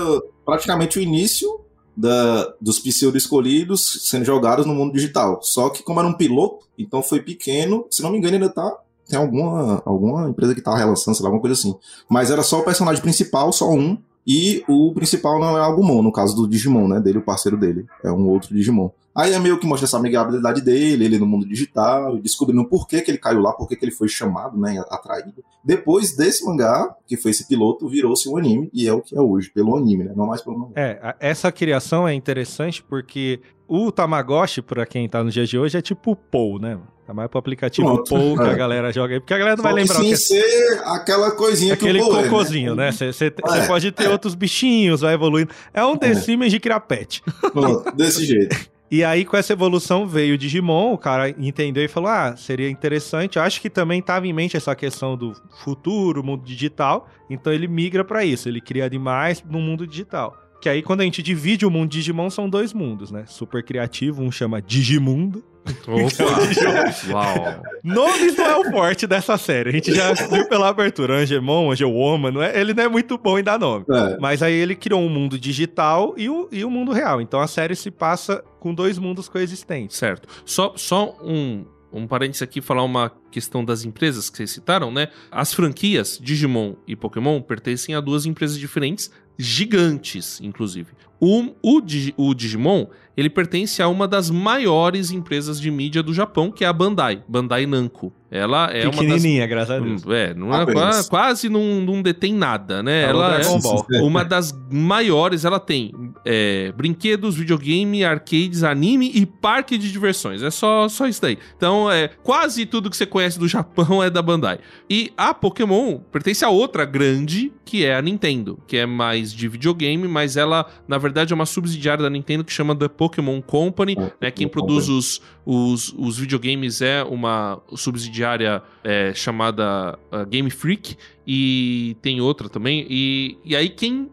S4: praticamente o início da, dos pseudo-escolhidos sendo jogados no mundo digital. Só que como era um piloto, então foi pequeno. Se não me engano, ainda tá... Tem alguma, alguma empresa que tá relançando, sei lá, alguma coisa assim. Mas era só o personagem principal, só um. E o principal não é Agumon, no caso do Digimon, né? Dele, o parceiro dele. É um outro Digimon. Aí é meio que mostra essa amigabilidade dele, ele no mundo digital, descobrindo por que, que ele caiu lá, por que, que ele foi chamado, né? Atraído. Depois desse mangá, que foi esse piloto, virou-se um anime, e é o que é hoje, pelo anime, né? Não mais pelo mangá.
S3: É, a- essa criação é interessante porque o Tamagotchi, pra quem tá nos dias de hoje, é tipo o Pou, né? Tá mais pro aplicativo
S4: Pronto.
S3: Pou que a
S4: É.
S3: galera joga aí, porque a galera não
S4: Só
S3: vai lembrar o
S4: sem
S3: que é
S4: ser aquela coisinha
S3: aquele
S4: que o é,
S3: cocôzinho, né? Você
S4: É,
S3: pode ter outros bichinhos, vai evoluindo. É um The Sims de criar pet.
S4: Pronto, desse jeito.
S3: E aí, com essa evolução, veio o Digimon, o cara entendeu e falou: ah, seria interessante. Eu acho que também estava em mente essa questão do futuro, mundo digital. Então ele migra para isso, ele cria animais no mundo digital. Que aí, quando a gente divide o mundo Digimon, são dois mundos, né? Super criativo, um chama Digimundo.
S2: Opa! Uau!
S3: Nomes não é o forte dessa série. A gente já viu pela abertura. Angemon, Angelwoman, não é, ele não é muito bom em dar nome.
S4: É.
S3: Mas aí ele criou um mundo digital e o, e o mundo real. Então a série se passa com dois mundos coexistentes.
S2: Certo. Só, só um, um parênteses aqui, falar uma questão das empresas que vocês citaram, né? As franquias Digimon e Pokémon pertencem a duas empresas diferentes, gigantes, inclusive. O, o, o Digimon, ele pertence a uma das maiores empresas de mídia do Japão, que é a Bandai, Bandai Namco. Ela é uma das...
S3: Pequenininha, graças a Deus.
S2: Hum, É, não é,
S4: Apenas.
S2: qua- quase não, não detém nada, né?
S3: Falou
S2: ela é
S3: Ball.
S2: uma das maiores. Ela tem é, brinquedos, videogame, arcades, anime e parque de diversões. É só, só isso daí. Então, é quase tudo que você conhece do Japão é da Bandai. E a Pokémon pertence a outra grande, que é a Nintendo, que é mais de videogame, mas ela, na verdade, é uma subsidiária da Nintendo que chama The Pokémon Company. Né? Quem produz os, os, os videogames é uma subsidiária é, chamada Game Freak e tem outra também. E, e aí quem.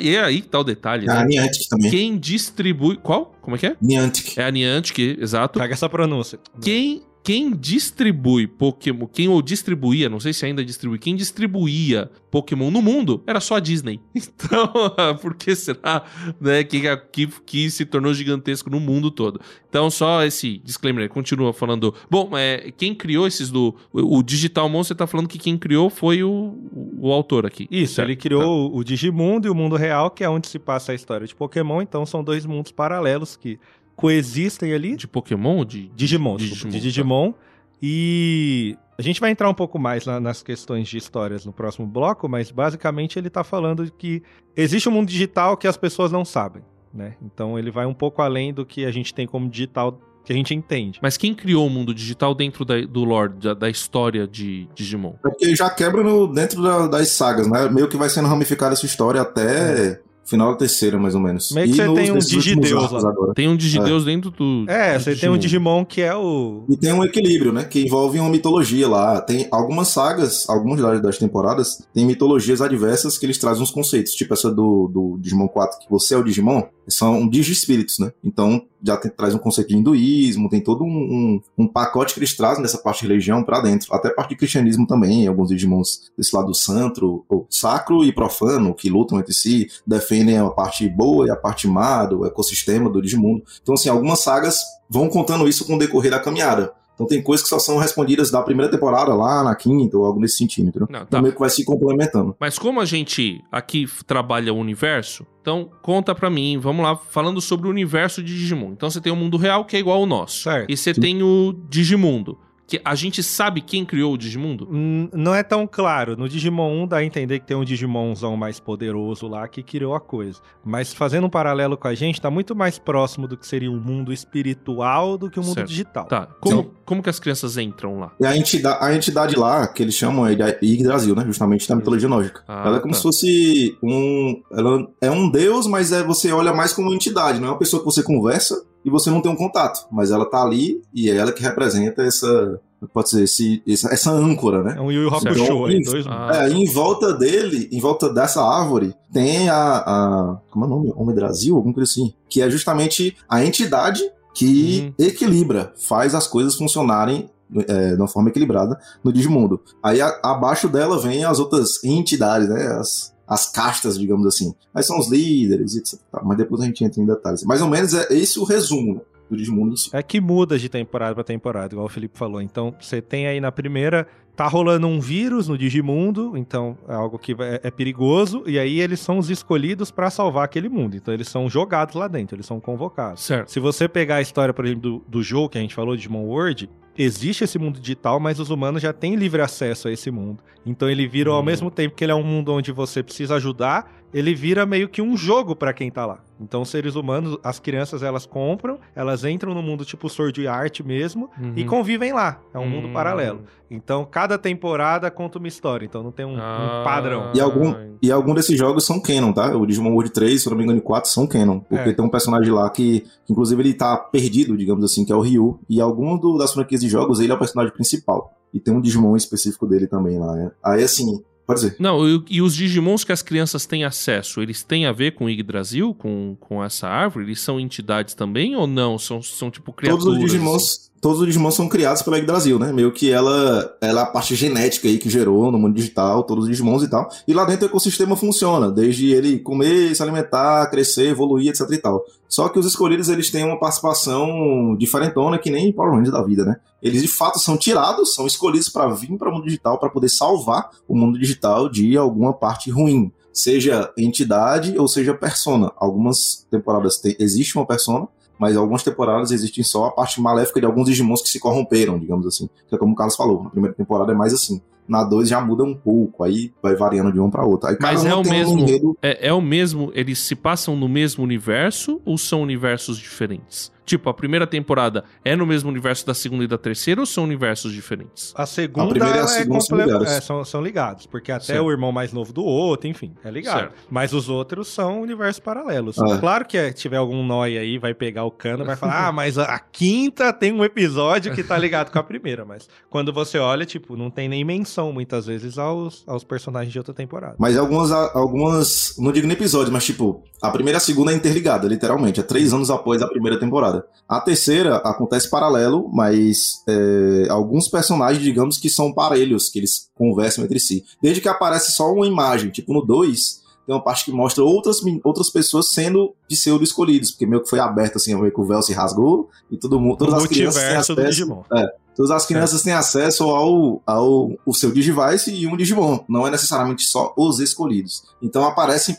S2: e é aí que tá o detalhe,
S4: A
S2: né?
S4: Niantic também.
S2: Quem distribui. Qual? Como é que é?
S4: Niantic.
S2: É a Niantic, exato.
S3: Traga essa pronúncia.
S2: Quem, quem distribui Pokémon, quem ou distribuía, não sei se ainda distribui, quem distribuía Pokémon no mundo era só a Disney. Então, por que será né, que, que, que se tornou gigantesco no mundo todo? Então, só esse disclaimer continua falando. Bom, é, quem criou esses do. O, o Digital Monster tá falando que quem criou foi o, o, autor aqui.
S3: Isso,
S2: Certo,
S3: ele criou o Digimundo e o mundo real, que é onde se passa a história de Pokémon. Então são dois mundos paralelos que coexistem ali.
S2: tá. De Pokémon? ou De,
S3: Digimon,
S2: de
S3: desculpa,
S2: Digimon,
S3: de Digimon. E a gente vai entrar um pouco mais na- nas questões de histórias no próximo bloco, mas basicamente ele tá falando que existe um mundo digital que as pessoas não sabem. né? Então ele vai um pouco além do que a gente tem como digital que a gente entende.
S2: Mas quem criou o mundo digital dentro da, do lore, da, da, história de Digimon?
S4: É porque já quebra no, dentro da, das sagas, né? Meio que vai sendo ramificada essa história até. É Final da terceira, mais ou menos.
S3: Meio que você tem um Digideus lá.
S2: Agora. Tem um Digideus é. dentro do.
S3: É, você tem um Digimon que é o.
S4: E tem um equilíbrio, né? Que envolve uma mitologia lá. Tem algumas sagas, algumas das temporadas, tem mitologias adversas que eles trazem uns conceitos. Tipo essa do, do Digimon 4, que você é o Digimon, são digi-espíritos, né? Então já tem, traz um conceito de hinduísmo, tem todo um, um, um, pacote que eles trazem dessa parte de religião para dentro. Até parte de cristianismo também, alguns Digimons desse lado santo, ou sacro e profano, que lutam entre si, defendem a parte boa e a parte má do ecossistema do Digimundo. Então, assim, algumas sagas vão contando isso com o decorrer da caminhada. Então tem coisas que só são respondidas da primeira temporada lá na quinta ou algo nesse sentido, entendeu? Não, tá. Então meio que vai se complementando.
S2: Mas como a gente aqui trabalha o universo, então conta pra mim, vamos lá, falando sobre o universo de Digimon. Então você tem o mundo real que é igual ao nosso. Certo. E você Sim. tem o Digimundo que a gente sabe quem criou o Digimundo?
S3: Hum, não é tão claro. No Digimon 1 dá a entender que tem um Digimonzão mais poderoso lá que criou a coisa. Mas fazendo um paralelo com a gente, tá muito mais próximo do que seria o um mundo espiritual do que o um mundo certo. digital.
S2: Tá. Como, então, como que as crianças entram lá?
S4: E a entidade, a entidade lá, que eles chamam é de Yggdrasil, né? Justamente da mitologia nórdica. Ah, ela é como tá. se fosse um. Ela é um deus, mas é, você olha mais como uma entidade, não é uma pessoa que você conversa e você não tem um contato, mas ela tá ali e é ela que representa essa pode dizer, esse, essa âncora, né?
S3: É um Yu Yu Hakusho então, aí, dois...
S4: Ah. É, em volta dele, em volta dessa árvore, tem a, a como é o nome? Homem Brasil, alguma coisa assim, que é justamente a entidade que uhum. equilibra, faz as coisas funcionarem é, de uma forma equilibrada no Digimundo. Aí a, abaixo dela vem as outras entidades, né? As, as castas, digamos assim. Aí são os líderes, etc. Mas depois a gente entra em detalhes. Mais ou menos é esse o resumo né, do Digimundo em si.
S3: É que muda de temporada para temporada, igual o Felipe falou. Então, você tem aí na primeira tá rolando um vírus no Digimundo, então é algo que é, é perigoso, e aí eles são os escolhidos para salvar aquele mundo. Então eles são jogados lá dentro, eles são convocados.
S2: Certo.
S3: Se você pegar a história, por exemplo, do, do jogo que a gente falou, Digimon World, existe esse mundo digital, mas os humanos já têm livre acesso a esse mundo. Então ele vira, hum. ao mesmo tempo que ele é um mundo onde você precisa ajudar, ele vira meio que um jogo para quem tá lá. Então, seres humanos, as crianças elas compram, elas entram no mundo tipo Sword Art mesmo uhum. e convivem lá. É um uhum. mundo hum. paralelo. Então, cada temporada conta uma história. Então, não tem um, ah, um padrão.
S4: E algum, e algum desses jogos são canon, tá? O Digimon World 3, se eu não me engano, 4 são canon. Porque é. tem um personagem lá que, inclusive, ele tá perdido, digamos assim, que é o Ryu. E algum do, das franquias de jogos, ele é o personagem principal. E tem um Digimon específico dele também lá, né? Aí, assim, Pode dizer.
S2: Não, e, e, os Digimons que as crianças têm acesso, eles têm a ver com o Yggdrasil, com, com essa árvore? Eles são entidades também ou não? São, são tipo criaturas?
S4: Todos os Digimons? Todos os Digimon são criados pela Yggdrasil, né? Meio que ela, ela é a parte genética aí que gerou no mundo digital, todos os Digimons e tal. E lá dentro o ecossistema funciona, desde ele comer, se alimentar, crescer, evoluir, etc e tal. Só que os escolhidos, eles têm uma participação diferentona, que nem Power Rangers da vida, né? Eles de fato são tirados, são escolhidos para vir para o mundo digital, para poder salvar o mundo digital de alguma parte ruim. Seja entidade ou seja persona. Algumas temporadas tem, existe uma persona, mas algumas temporadas existem só a parte maléfica de alguns Digimons que se corromperam, digamos assim. Que é como o Carlos falou, na primeira temporada é mais assim. Na 2 já muda um pouco, aí vai variando de um para outro. Aí
S2: Mas é o mesmo. Um enredo... é, é o mesmo. Eles se passam no mesmo universo ou são universos diferentes? Tipo, a primeira temporada é no mesmo universo da segunda e da terceira ou são universos diferentes?
S3: A segunda a primeira e a segunda é são, ligados. É, são, são, ligados, porque até certo. o irmão mais novo do outro, enfim, é ligado. Certo. Mas os outros são universos paralelos. Ah. Claro que se tiver algum nóia aí, vai pegar o cano e vai falar, ah, mas a, a quinta tem um episódio que tá ligado com a primeira. Mas quando você olha, tipo, não tem nem menção muitas vezes aos, aos personagens de outra temporada.
S4: Mas algumas, algumas, não digo nem episódio, mas tipo, a primeira e a segunda é interligada, literalmente. É três anos após a primeira temporada. A terceira acontece paralelo, mas é, alguns personagens, digamos que são parelhos, que eles conversam entre si. Desde que aparece só uma imagem, tipo no 2, tem uma parte que mostra outras, outras pessoas sendo pseudo escolhidos, porque meio que foi aberto assim, que o véu se rasgou e todo mundo, todas o as crianças têm acesso, é, todas as crianças têm acesso ao, ao o seu Digivice e um Digimon, não é necessariamente só os escolhidos. Então aparecem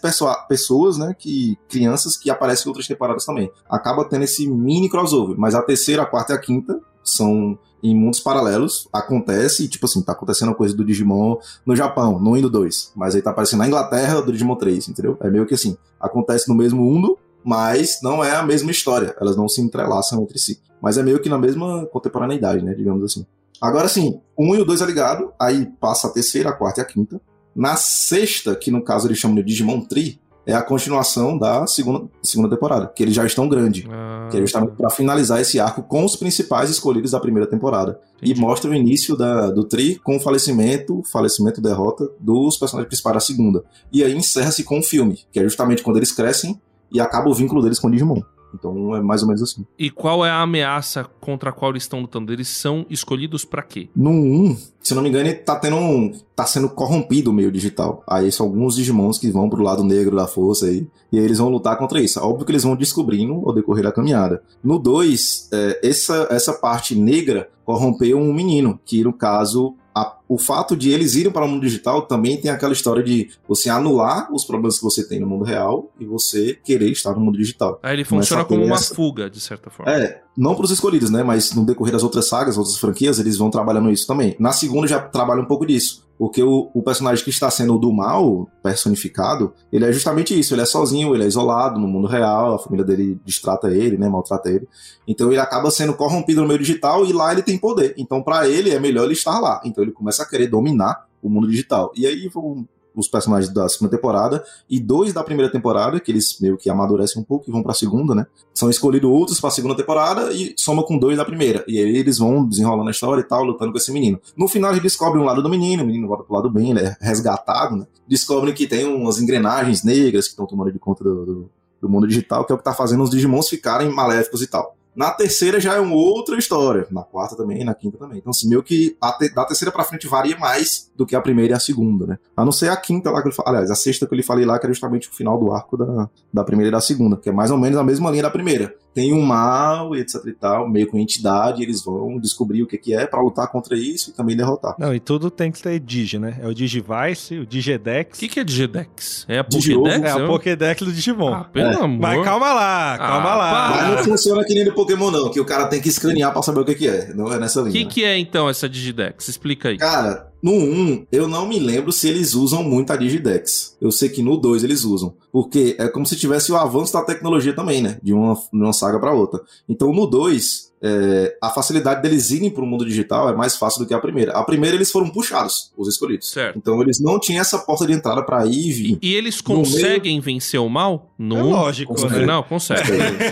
S4: pessoas, né, que crianças que aparecem em outras temporadas também. Acaba tendo esse mini crossover, mas a terceira, a quarta e a quinta são em mundos paralelos, acontece, tipo assim, tá acontecendo a coisa do Digimon no Japão, no Indo 2, mas aí tá aparecendo na Inglaterra do Digimon 3, entendeu? É meio que assim, acontece no mesmo mundo, mas não é a mesma história. Elas não se entrelaçam entre si. Mas é meio que na mesma contemporaneidade, né? Digamos assim. Agora sim, um e o dois é ligado, aí passa a terceira, a quarta e a quinta. Na sexta, que no caso eles chamam de Digimon Tree, é a continuação da segunda, segunda temporada, que eles já estão grande. Ah, que é justamente para finalizar esse arco com os principais escolhidos da primeira temporada. Entendi. E mostra o início da, do Tri com o falecimento, falecimento, derrota dos personagens principais da segunda. E aí encerra-se com o filme, que é justamente quando eles crescem e acaba o vínculo deles com o Digimon. Então é mais ou menos assim.
S2: E qual é a ameaça contra a qual eles estão lutando? Eles são escolhidos para quê?
S4: No 1, se não me engano, tá tendo um, tá sendo corrompido o meio digital. Aí são alguns Digimons que vão pro lado negro da força aí, e aí eles vão lutar contra isso. Óbvio que eles vão descobrindo ao decorrer da caminhada. No 2, é, essa, essa parte negra corrompeu um menino, que no caso a, o fato de eles irem para o mundo digital também tem aquela história de você anular os problemas que você tem no mundo real e você querer estar no mundo digital.
S2: Aí ele funciona como uma essa... fuga, de certa forma.
S4: É, não para os escolhidos, né? Mas no decorrer das outras sagas, outras franquias, eles vão trabalhando isso também. Na segunda já trabalha um pouco disso. Porque o, o, personagem que está sendo do mal personificado, ele é justamente isso. Ele é sozinho, ele é isolado no mundo real, a família dele distrata ele, né, maltrata ele. Então ele acaba sendo corrompido no meio digital e lá ele tem poder. Então para ele é melhor ele estar lá. Então ele começa a querer dominar o mundo digital. E aí vão os personagens da segunda temporada e dois da primeira temporada, que eles meio que amadurecem um pouco e vão pra segunda, né? São escolhidos outros pra segunda temporada e soma com dois da primeira. E aí eles vão desenrolando a história e tal, lutando com esse menino. No final eles descobrem um lado do menino, o menino volta pro lado bem, ele é resgatado, né? Descobrem que tem umas engrenagens negras que estão tomando de conta do, do, do mundo digital, que é o que tá fazendo os Digimons ficarem maléficos e tal. Na terceira já é uma outra história. Na quarta também, na quinta também. Então, assim, meio que te, da terceira pra frente varia mais do que a primeira e a segunda, né? A não ser a quinta lá que eu falei. Aliás, a sexta que eu lhe falei lá, que era justamente o final do arco da, da primeira e da segunda, que é mais ou menos a mesma linha da primeira tem um mal e etc e tal, meio com entidade, eles vão descobrir o que, que é para lutar contra isso e também derrotar.
S3: Não, e tudo tem que ser Digi, né? É o Digivice, o Digidex.
S2: O que, que é Digidex? É a Pokédex?
S3: É a Pokédex do Digimon. Ah,
S2: pelo é. amor.
S3: Mas calma lá, calma ah, lá.
S4: Mas não funciona que nem do Pokémon não, que o cara tem que escanear para saber o que, que é. Não é nessa linha.
S2: O que, que é então essa Digidex? Explica aí.
S4: Cara, no 1, eu não me lembro se eles usam muito a Digidex. Eu sei que no 2 eles usam. Porque é como se tivesse o avanço da tecnologia também, né? De uma, de uma saga para outra. Então no 2, é, a facilidade deles irem para o mundo digital é mais fácil do que a primeira. A primeira eles foram puxados, os escolhidos.
S2: Certo.
S4: Então eles não tinham essa porta de entrada para ir e vir.
S2: E eles conseguem meio... vencer o mal?
S3: No é lógico.
S2: No final, consegue.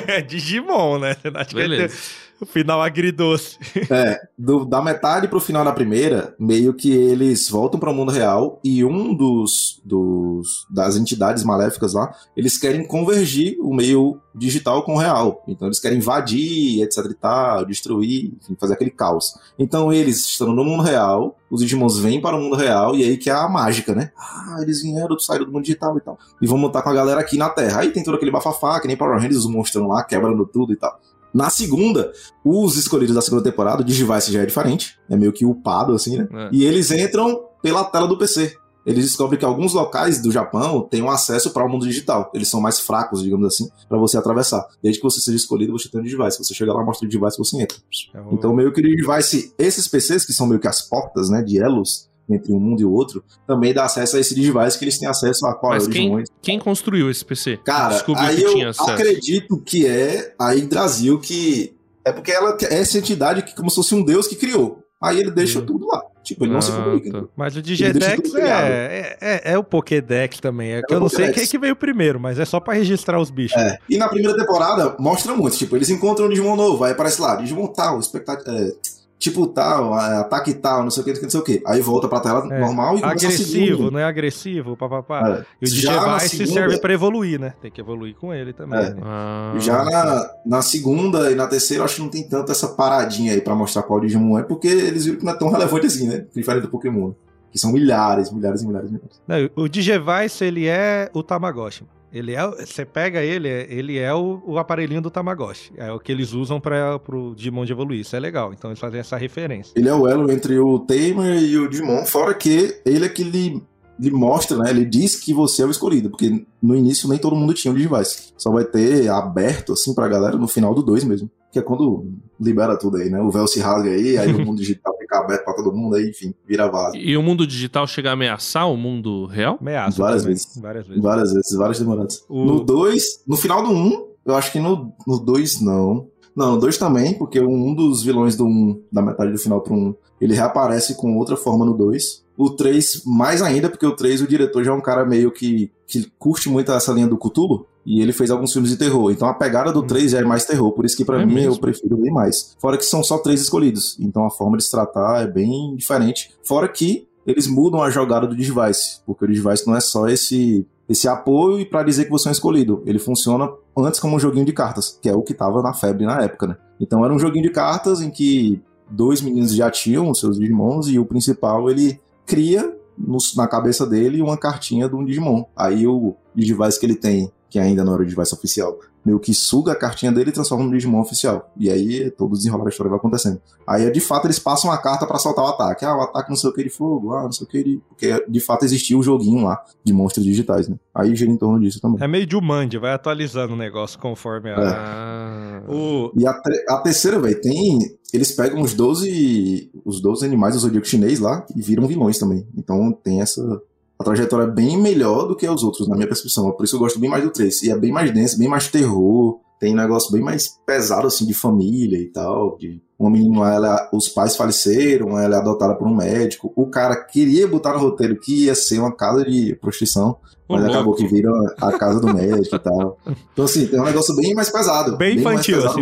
S3: É Digimon, né?
S2: Beleza.
S3: O final agridoce.
S4: É, do, da metade pro final da primeira, meio que eles voltam para o mundo real e um dos, dos das entidades maléficas lá, eles querem convergir o meio digital com o real. Então eles querem invadir, etc e tal, destruir, enfim, fazer aquele caos. Então eles estão no mundo real, os Digimons vêm para o mundo real e aí que é a mágica, né? Ah, eles vieram, saíram do mundo digital e tal. E vão montar com a galera aqui na Terra. Aí tem todo aquele bafafá, que nem Power Rangers, os monstros lá, quebrando tudo e tal. Na segunda, os escolhidos da segunda temporada, o Digivice já é diferente, é meio que upado, assim, né? É. E eles entram pela tela do PC. Eles descobrem que alguns locais do Japão têm um acesso para o mundo digital. Eles são mais fracos, digamos assim, para você atravessar. Desde que você seja escolhido, você tem um Digivice. Você chega lá, mostra o Digivice, você entra. É então, meio que o Digivice, esses PCs, que são meio que as portas, né, de elos, entre um mundo e o outro, também dá acesso a esse device que eles têm acesso a qual
S2: Mas é quem, quem construiu esse PC?
S4: Cara, Descobriu aí eu acredito que é a Yggdrasil que... É porque ela é essa entidade que como se fosse um deus que criou. Aí ele deixa hum. tudo lá. Tipo, ele não se ah, comunica.
S3: Tá. Mas o Digidex é, é, é, é, o Pokédex também. É, que eu não sei quem é que veio primeiro, mas é só pra registrar os bichos.
S4: É. E na primeira temporada mostra muito. Tipo, eles encontram um Digimon novo, aí aparece lá, Digimon tal, expectativa. É, tipo tal, ataque tal, não sei o que, não sei o que. Aí volta pra tela é, normal e
S3: começa Agressivo, não é agressivo, papapá. É. E o Digivice segunda... serve pra evoluir, né? Tem que evoluir com ele também. É.
S4: Né? Ah, Já na, na segunda e na terceira, eu acho que não tem tanto essa paradinha aí pra mostrar qual Digimon é, porque eles viram que não é tão relevante assim, né? Diferente do Pokémon. Que são milhares, milhares e milhares, milhares.
S3: Não, o Digivice, ele é o Tamagotchi. Ele é, você pega ele, ele é o, o, aparelhinho do Tamagotchi. É o que eles usam para o Digimon de evoluir. Isso é legal. Então eles fazem essa referência.
S4: Ele é o elo entre o Tamer e o Digimon, fora que ele é que lhe, lhe mostra, né? Ele diz que você é o escolhido, porque no início nem todo mundo tinha o Digivice. Só vai ter aberto assim pra galera no final do 2 mesmo. Que é quando libera tudo aí, né? O véu se rasga aí, aí o mundo digital fica aberto pra todo mundo, aí, enfim, vira vaso.
S2: E o mundo digital chega a ameaçar o mundo real?
S4: Ameaça. Várias vezes. Várias vezes. Várias vezes, várias demoradas. O... No 2, no final do 1, um, Eu acho que no 2 não. Não, no 2 também, porque um dos vilões do 1, um, da metade do final pro 1, um, ele reaparece com outra forma no 2. O 3, mais ainda, porque o 3, o diretor já é um cara meio que, que curte muito essa linha do Cthulhu. E ele fez alguns filmes de terror. Então a pegada do 3 já é mais terror. Por isso que para é mim mesmo. eu prefiro bem mais. Fora que são só três escolhidos. Então a forma de se tratar é bem diferente. Fora que eles mudam a jogada do device. Porque o device não é só esse esse apoio e para dizer que você é um escolhido. Ele funciona antes como um joguinho de cartas, que é o que tava na febre na época, né? Então era um joguinho de cartas em que dois meninos já tinham os seus Digimons e o principal ele cria no, na cabeça dele uma cartinha de um Digimon. Aí o Digivice que ele tem, que ainda não era o Digivice oficial, meio que suga a cartinha dele e transforma no Digimon oficial. E aí todo o desenrolar da história vai acontecendo. Aí de fato eles passam a carta para soltar o ataque. Ah, o ataque não sei o que de fogo, ah, não sei o que de. Porque de fato existia o um joguinho lá de monstros digitais, né? Aí gira em torno disso também.
S3: É meio de Jumanji, vai atualizando o negócio conforme a. É.
S4: Ah. O... E a, a terceira, velho, tem. Eles pegam os 12. Os 12 animais do zodíaco chinês lá e viram vilões também. Então tem essa a trajetória é bem melhor do que os outros, na minha percepção. Por isso eu gosto bem mais do 3. E é bem mais denso, bem mais terror. Tem um negócio bem mais pesado, assim, de família e tal. De uma menina, ela, os pais faleceram, ela é adotada por um médico. O cara queria botar no roteiro que ia ser uma casa de prostituição. Mas acabou que viram a casa do médico e tal. Então, assim, tem um negócio bem mais pesado.
S3: Bem, bem infantil, assim.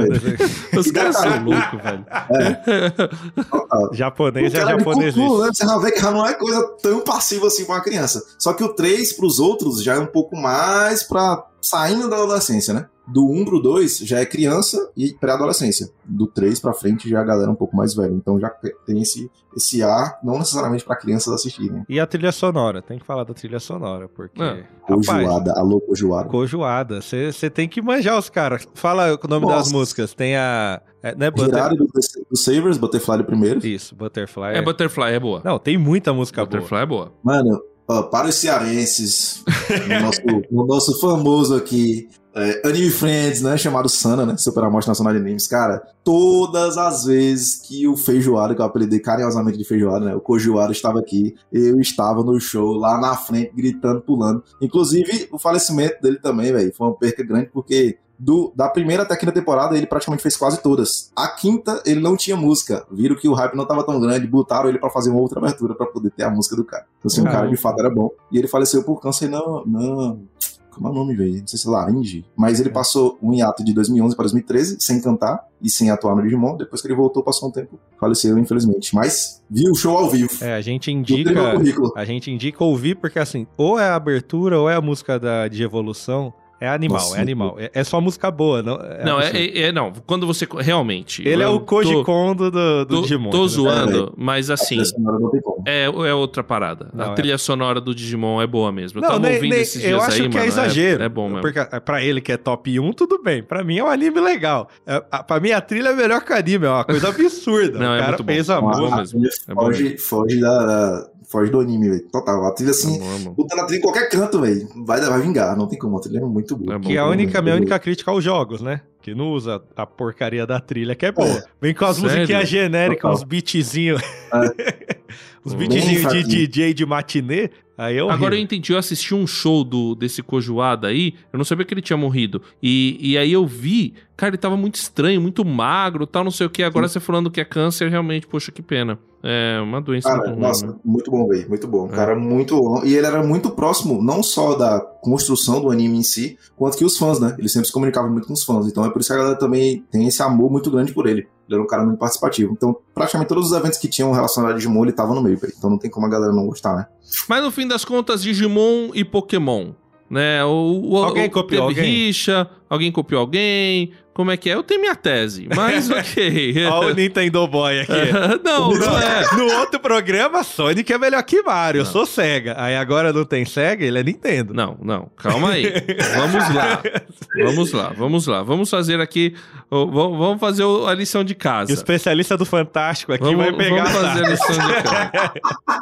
S3: Os caras são loucos, velho. É. japonês é japonês. Cucu,
S4: né? Você já vê que já não é coisa tão passiva assim pra uma criança. Só que o 3 pros outros já é um pouco mais pra saindo da adolescência, né? Do 1 pro 2 já é criança e pré-adolescência. Do 3 pra frente já é a galera um pouco mais velha. Então já tem esse, esse ar, não necessariamente para crianças assistirem.
S3: E a trilha sonora? Tem que falar da trilha sonora, porque. É.
S4: Cojoada, alô, Cojoada.
S3: Cojoada. Você tem que manjar os caras. Fala o nome Nossa. das músicas. Tem a.
S4: É, né, Butter... do, do Savers, Butterfly primeiro.
S3: Isso, Butterfly.
S2: É, Butterfly é boa.
S3: Não, tem muita música
S2: Butterfly
S3: boa.
S2: Butterfly é
S4: boa. Mano, para os cearenses, o nosso, o nosso famoso aqui, é, Anime Friends, né? Chamado Sana, né? Super Amostra Nacional de Animes. Cara, todas as vezes que o Feijoada, que eu apelidei carinhosamente de Feijoada, né? O Cojoada estava aqui, eu estava no show, lá na frente, gritando, pulando. Inclusive, o falecimento dele também, velho, foi uma perca grande, porque do, da primeira até a quinta temporada, ele praticamente fez quase todas. A quinta, ele não tinha música. Viram que o hype não estava tão grande, botaram ele para fazer uma outra abertura para poder ter a música do cara. Então, assim, o cara de fato era bom. E ele faleceu por câncer não, não como é o nome, velho? Não sei se é Laringe. Mas ele é. passou um hiato de 2011 para 2013 sem cantar e sem atuar no Digimon. Depois que ele voltou, passou um tempo, faleceu, infelizmente. Mas viu o show ao vivo.
S3: É, a gente indica. A gente indica ouvir, porque assim, ou é a abertura ou é a música da, de evolução. É animal, Nossa, é animal. É, é, só música boa, não
S2: é? Não, é, é, é, não. Quando você realmente.
S3: Ele é o Koji Kondo do, do tô, Digimon.
S2: Tô zoando, mas assim. É, é outra parada. Não, a trilha é. sonora do Digimon é boa mesmo. Eu não, tava nem, ouvindo nem, esses dias
S3: Eu acho
S2: aí,
S3: que
S2: é
S3: mano, é exagero.
S2: É, bom mesmo.
S3: Porque pra ele que é top 1, tudo bem. Pra mim é um anime legal. É, pra mim a trilha é melhor que o anime, é uma coisa absurda.
S2: não, o cara é muito fez bom. a
S4: música. Foge, foge da foge do anime, velho. Total. A trilha assim, botando a trilha em qualquer canto, velho. Vai, vai vingar, não tem como. A trilha é muito boa. É
S3: que é a única, minha única crítica aos jogos, né? Que não usa a porcaria da trilha, que é boa. É. Vem com as musiquinhas genéricas, uns beatzinhos. É. Os beatzinhos de DJ de matinê, aí é
S2: Agora eu entendi, eu assisti um show do, desse Cojoada aí, eu não sabia que ele tinha morrido. E, e aí eu vi, cara, ele tava muito estranho, muito magro, tal, não sei o que. Agora Sim. você falando que é câncer, realmente, poxa, que pena. É uma doença
S4: cara, muito Nossa, ruim, né? muito bom, velho, muito bom. É. Cara, muito E ele era muito próximo, não só da construção do anime em si, quanto que os fãs, né? Ele sempre se comunicava muito com os fãs. Então é por isso que a galera também tem esse amor muito grande por ele. Ele era um cara muito participativo. Então, praticamente todos os eventos que tinham relacionado a Digimon, ele tava no meio. Então não tem como a galera não gostar, né?
S2: Mas no fim das contas, Digimon e Pokémon, né? O, o,
S3: alguém copiou alguém?
S2: rixa, alguém copiou alguém, como é que é? Eu tenho minha tese, mas ok.
S3: Olha o Nintendo Boy aqui.
S2: não, não é.
S3: No outro programa, Sonic é melhor que Mario. Não. Eu sou Sega. Aí agora não tem Sega, ele é Nintendo.
S2: Não, não. Calma aí. vamos lá. Vamos lá, vamos lá. Vamos fazer aqui. Vamos fazer a lição de casa.
S3: O especialista do Fantástico aqui vamos, vai pegar.
S2: Vamos fazer a lição de casa.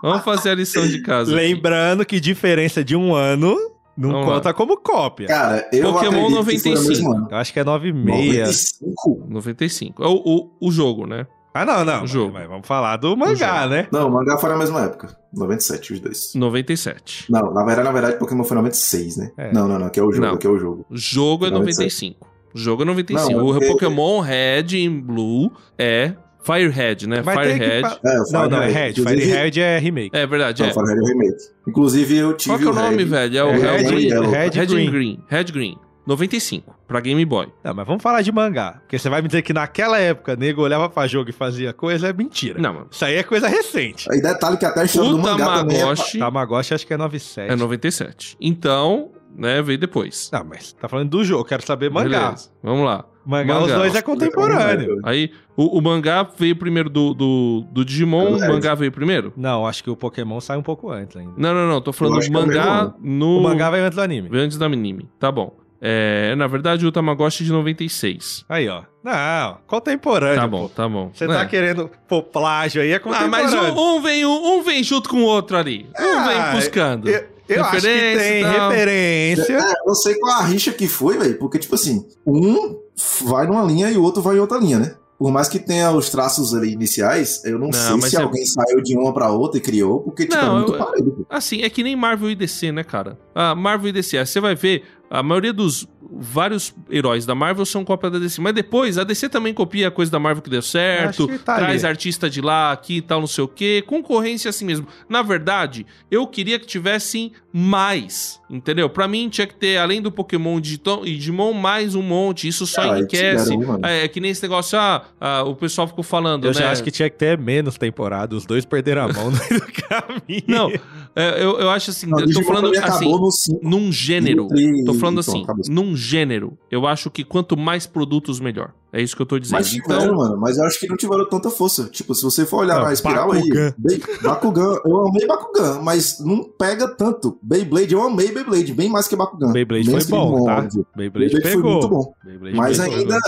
S2: vamos fazer a lição de casa.
S3: Lembrando aqui. que diferença de um ano não Vamos conta lá. como cópia.
S4: Cara, eu
S2: Pokémon 95.
S3: Eu acho que é 96. 95?
S2: 95. É o, o, o jogo, né?
S3: Ah, não, não. O jogo. Mas vamos falar do mangá, né?
S4: Não, o mangá foi na mesma época. 97, os dois.
S2: 97.
S4: Não, na verdade, na verdade, Pokémon foi 96, né? É. Não, não, não. Aqui é o jogo, não. aqui é o jogo.
S2: O jogo é 95. O jogo é 95. Não, o Pokémon Red e Blue é Firehead, né?
S3: Mas
S2: Firehead.
S3: Pa... É, não, não, é Red. Firehead é remake.
S2: É verdade, não, é.
S4: Firehead é remake. Inclusive, eu tive
S2: Qual que é o nome,
S4: Red.
S2: velho? É o
S3: é
S2: Red,
S3: Red, Red,
S2: Red Green. Green. Red Green. 95, pra Game Boy.
S3: Não, mas vamos falar de mangá. Porque você vai me dizer que naquela época, nego olhava pra jogo e fazia coisa, é mentira.
S2: Não, mano.
S3: Isso aí é coisa recente.
S4: E detalhe que até a história
S2: o
S4: do mangá
S2: Tamagotchi...
S4: também
S3: é... Tamagotchi acho que é 97.
S2: É 97. Então, né, veio depois.
S3: Não, mas tá falando do jogo, quero saber mangá.
S2: Beleza. Vamos lá.
S3: Mangá, mangá, os dois é contemporâneo.
S2: Aí, o, o mangá veio primeiro do, do, do Digimon, o mangá veio primeiro?
S3: Não, acho que o Pokémon sai um pouco antes ainda.
S2: Não, não, não, tô falando do mangá no...
S3: O mangá veio antes do anime.
S2: Veio antes do anime, tá bom. É, na verdade, o Tamagotchi de 96.
S3: Aí, ó. Não, contemporâneo.
S2: Tá bom, pô. tá bom.
S3: Você é. tá querendo pô, plágio aí, é contemporâneo.
S2: Ah, mas um, um, vem, um, um vem junto com o outro ali. Um ah, vem buscando.
S3: Eu, eu acho que tem referência.
S4: É, eu sei qual a rixa que foi, velho. Porque, tipo assim, um vai numa linha e o outro vai em outra linha, né? Por mais que tenha os traços ali iniciais, eu não, não sei se é... alguém saiu de uma para outra e criou, porque tipo, não, é muito eu, parecido.
S2: Assim, é que nem Marvel e DC, né, cara? A Marvel e DC, você vai ver, a maioria dos vários heróis da Marvel são cópia da DC. Mas depois, a DC também copia a coisa da Marvel que deu certo, que tá traz ali. artista de lá, aqui e tal, não sei o quê. Concorrência assim mesmo. Na verdade, eu queria que tivessem mais, entendeu? Pra mim, tinha que ter, além do Pokémon e Digimon, mais um monte. Isso só ah, enriquece. É, é, que nem esse negócio, ah, ah, o pessoal ficou falando,
S3: eu
S2: né?
S3: já acho que tinha que ter menos temporada. Os dois perderam a mão no caminho.
S2: Não, é, eu, eu acho assim, não, eu tô falando assim, num gênero. Tô falando assim, num gênero, eu acho que quanto mais produtos, melhor. É isso que eu tô dizendo.
S4: Mas tiveram, então... mano. Mas eu acho que não tiveram tanta força. Tipo, se você for olhar não, na espiral Bakugan. aí. Bakugan, eu amei Bakugan, mas não pega tanto. Beyblade, eu amei Beyblade, bem mais que Bakugan.
S3: Beyblade foi bom, tá? Beyblade, Beyblade foi muito bom.
S4: Beyblade mas ainda,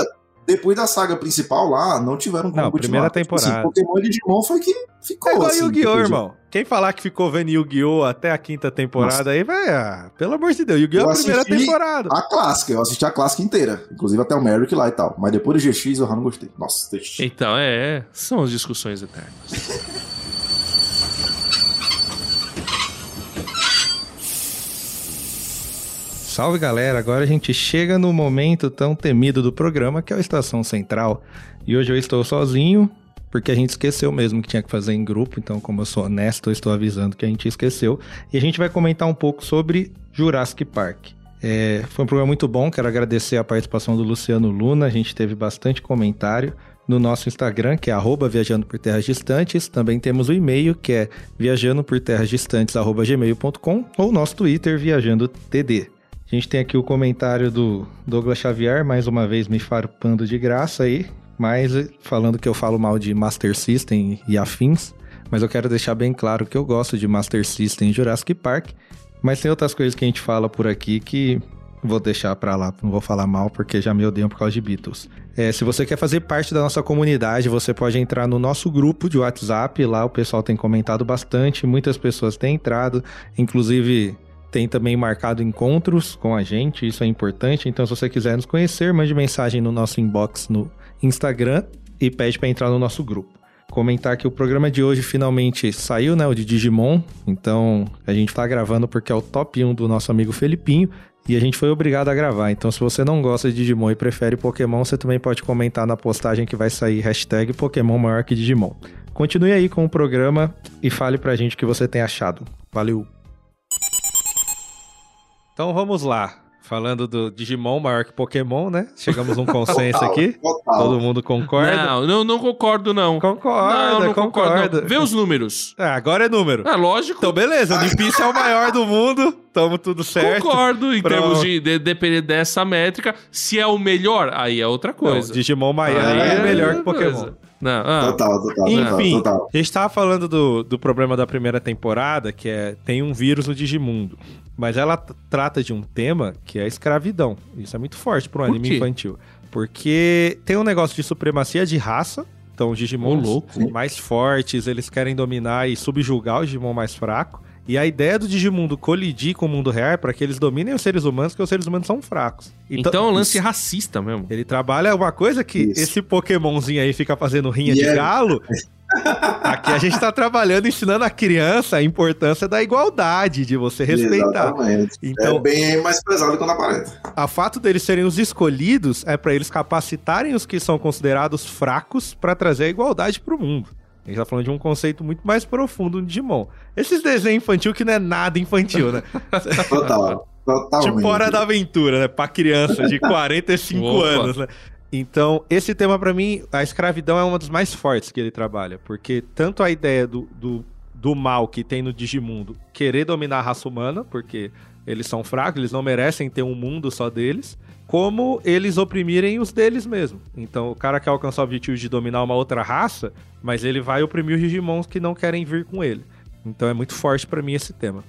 S4: depois da saga principal lá, não tiveram
S3: como não, continuar. primeira temporada. Tipo
S4: assim, Pokémon e Digimon foi que ficou. É
S3: igual
S4: assim,
S3: Yu-Gi-Oh, irmão. Quem falar que ficou vendo Yu-Gi-Oh até a quinta temporada Nossa. aí, vai, ah, pelo amor de Deus, Yu-Gi-Oh é a primeira temporada.
S4: A clássica, eu assisti a clássica inteira, inclusive até o Merrick lá e tal. Mas depois do GX eu já não gostei. Nossa,
S2: deixa. Então, é, são as discussões eternas.
S3: Salve galera, agora a gente chega no momento tão temido do programa que é a Estação Central. E hoje eu estou sozinho, porque a gente esqueceu mesmo que tinha que fazer em grupo, então como eu sou honesto, eu estou avisando que a gente esqueceu. E a gente vai comentar um pouco sobre Jurassic Park. É, foi um programa muito bom, quero agradecer a participação do Luciano Luna, a gente teve bastante comentário no nosso Instagram, que é arroba Viajando por Terras Distantes. Também temos o e-mail, que é viajando por terras distantes, ou nosso Twitter, Viajando TD. A gente tem aqui o comentário do Douglas Xavier, mais uma vez me farpando de graça aí, mas falando que eu falo mal de Master System e afins. Mas eu quero deixar bem claro que eu gosto de Master System e Jurassic Park. Mas tem outras coisas que a gente fala por aqui que vou deixar pra lá, não vou falar mal porque já me odeiam por causa de Beatles. É, se você quer fazer parte da nossa comunidade, você pode entrar no nosso grupo de WhatsApp. Lá o pessoal tem comentado bastante, muitas pessoas têm entrado, inclusive tem também marcado encontros com a gente, isso é importante. Então, se você quiser nos conhecer, mande mensagem no nosso inbox no Instagram e pede para entrar no nosso grupo. Comentar que o programa de hoje finalmente saiu, né? O de Digimon. Então, a gente está gravando porque é o top 1 do nosso amigo Felipinho. E a gente foi obrigado a gravar. Então, se você não gosta de Digimon e prefere Pokémon, você também pode comentar na postagem que vai sair hashtag Pokémon maior que Digimon. Continue aí com o programa e fale pra gente o que você tem achado. Valeu! Então vamos lá. Falando do Digimon maior que Pokémon, né? Chegamos a um consenso total, aqui. Total. Todo mundo concorda?
S2: Não, não, não concordo, não.
S3: Concorda, não, não concorda. Concordo,
S2: Vê os números.
S3: Ah, agora é número.
S2: É lógico.
S3: Então, beleza. O One é o maior do mundo. Tamo tudo certo.
S2: Concordo, em Pronto. termos de, de depender dessa métrica. Se é o melhor, aí é outra coisa. Não,
S3: Digimon maior é, é melhor que Pokémon. Coisa.
S4: Não, ah. Total, total.
S3: Enfim,
S4: total.
S3: a gente tava falando do, do problema da primeira temporada, que é tem um vírus no Digimundo. Mas ela trata de um tema que é a escravidão. Isso é muito forte para um anime infantil. Porque tem um negócio de supremacia de raça. Então, os Digimon mais fortes, eles querem dominar e subjugar o Digimon mais fraco. E a ideia do Digimundo colidir com o mundo real é para que eles dominem os seres humanos, porque os seres humanos são fracos.
S2: Então, então é um lance racista mesmo.
S3: Ele trabalha uma coisa que isso. esse Pokémonzinho aí fica fazendo rinha de é... galo. Aqui a gente está trabalhando, ensinando a criança a importância da igualdade, de você respeitar. Exatamente.
S4: Então, é bem mais pesado quando aparenta.
S3: A fato deles serem os escolhidos é para eles capacitarem os que são considerados fracos para trazer a igualdade para o mundo. A gente tá falando de um conceito muito mais profundo no Digimon. Esses desenhos infantil que não é nada infantil, né?
S4: Total. Totalmente.
S3: Tipo Hora da Aventura, né? Pra criança de 45 anos, né? Então, esse tema para mim, a escravidão é uma dos mais fortes que ele trabalha, porque tanto a ideia do, do, do mal que tem no Digimundo querer dominar a raça humana, porque eles são fracos, eles não merecem ter um mundo só deles, como eles oprimirem os deles mesmo. Então, o cara quer alcançar o objetivo de dominar uma outra raça, mas ele vai oprimir os Digimons que não querem vir com ele. Então, é muito forte para mim esse tema.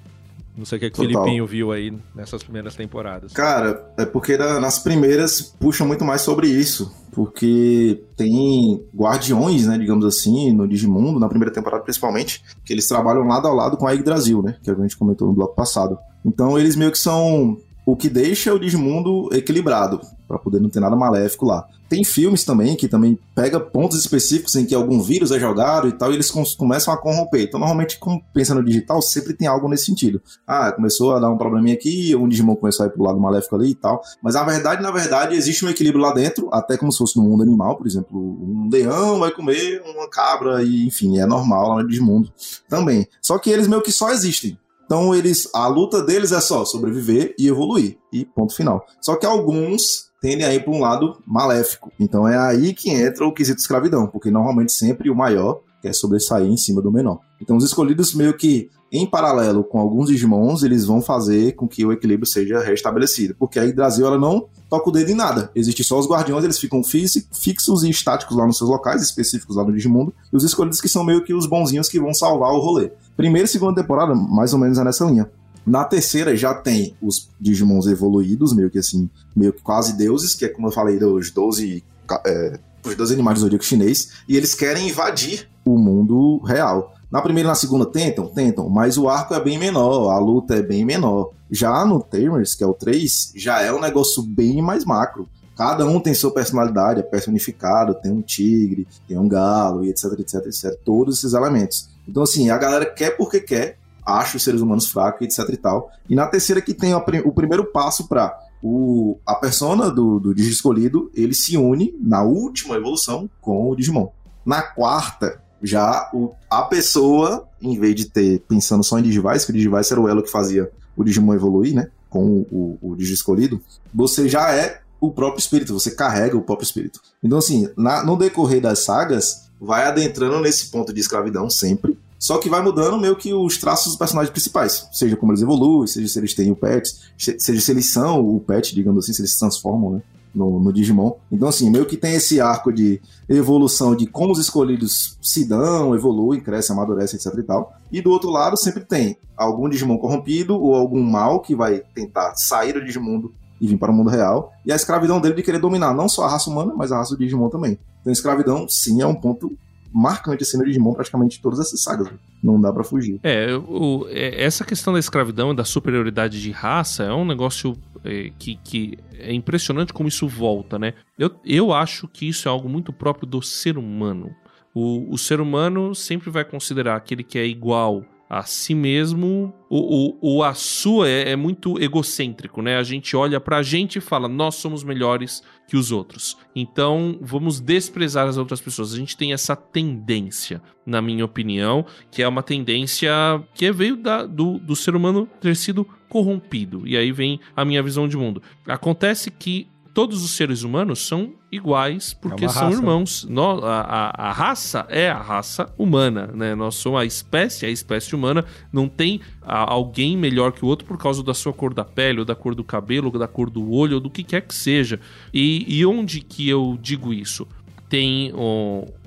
S3: Não sei o que, é que o Filipinho viu aí nessas primeiras temporadas.
S4: Cara, é porque nas primeiras puxa muito mais sobre isso. Porque tem guardiões, né, digamos assim, no Digimundo, na primeira temporada principalmente, que eles trabalham lado a lado com a Yggdrasil, né? Que a gente comentou no bloco passado. Então eles meio que são o que deixa o Digimundo equilibrado, para poder não ter nada maléfico lá. Tem filmes também que também pega pontos específicos em que algum vírus é jogado e tal, e eles começam a corromper. Então, normalmente, como pensa no digital, sempre tem algo nesse sentido. Ah, começou a dar um probleminha aqui, um Digimon começou a ir pro lado maléfico ali e tal. Mas na verdade, na verdade, existe um equilíbrio lá dentro, até como se fosse no mundo animal, por exemplo, um leão vai comer uma cabra, e enfim, é normal lá no Digimundo também. Só que eles meio que só existem. Então eles, a luta deles é só sobreviver e evoluir e ponto final. Só que alguns tendem a ir para um lado maléfico. Então é aí que entra o quesito escravidão, porque normalmente sempre o maior quer sobressair em cima do menor. Então os escolhidos meio que em paralelo com alguns Digimons, eles vão fazer com que o equilíbrio seja restabelecido, porque a Yggdrasil ela não toca o dedo em nada. Existem só os guardiões, eles ficam fixos e estáticos lá nos seus locais específicos lá no Digimundo, e os escolhidos que são meio que os bonzinhos que vão salvar o rolê. Primeira e segunda temporada, mais ou menos é nessa linha. Na terceira já tem os Digimons evoluídos, meio que assim, meio que quase deuses, que é como eu falei, dos 12, é, os 12 animais do zodíaco chinês, e eles querem invadir o mundo real. Na primeira e na segunda tentam, tentam, mas o arco é bem menor, a luta é bem menor. Já no Tamers, que é o 3, já é um negócio bem mais macro. Cada um tem sua personalidade, é personificado, tem um tigre, tem um galo, e etc, etc, etc. Todos esses elementos. Então, assim, a galera quer porque quer, acha os seres humanos fracos, etc e tal. E na terceira que tem o primeiro passo para o, a persona do, do Digi escolhido, ele se une na última evolução com o Digimon. Na quarta, já o, a pessoa, em vez de ter pensando só em Digivice, que o Digivice era o elo que fazia o Digimon evoluir, né? Com o, o, o Digi escolhido, você já é o próprio espírito, você carrega o próprio espírito. Então, assim, na, no decorrer das sagas, vai adentrando nesse ponto de escravidão sempre, só que vai mudando meio que os traços dos personagens principais. Seja como eles evoluem, seja se eles têm o pet, seja se eles são o pet, digamos assim, se eles se transformam, né? No, no, Digimon. Então, assim, meio que tem esse arco de evolução de como os escolhidos se dão, evoluem, crescem, amadurecem, etc e tal. E do outro lado, sempre tem algum Digimon corrompido ou algum mal que vai tentar sair do Digimundo e vir para o mundo real. E a escravidão dele de querer dominar não só a raça humana, mas a raça do Digimon também. Então, a escravidão, sim, é um ponto marcante assim no Digimon praticamente todas essas sagas. Não dá para fugir.
S2: É, o, é, essa questão da escravidão e da superioridade de raça é um negócio é, que, que é impressionante como isso volta, né? Eu, eu acho que isso é algo muito próprio do ser humano. O, o ser humano sempre vai considerar aquele que é igual a si mesmo, o, o, o a sua é, é, muito egocêntrico, né? A gente olha pra gente e fala, nós somos melhores que os outros. Então, vamos desprezar as outras pessoas. A gente tem essa tendência, na minha opinião, que é uma tendência que veio da, do, do ser humano ter sido corrompido. E aí vem a minha visão de mundo. Acontece que todos os seres humanos são iguais porque é são raça. irmãos. Nós, a, a, a, raça é a raça humana, né? Nós somos a espécie, a espécie humana. Não tem a, alguém melhor que o outro por causa da sua cor da pele, ou da cor do cabelo, ou da cor do olho, ou do que quer que seja. E, e onde que eu digo isso? Tem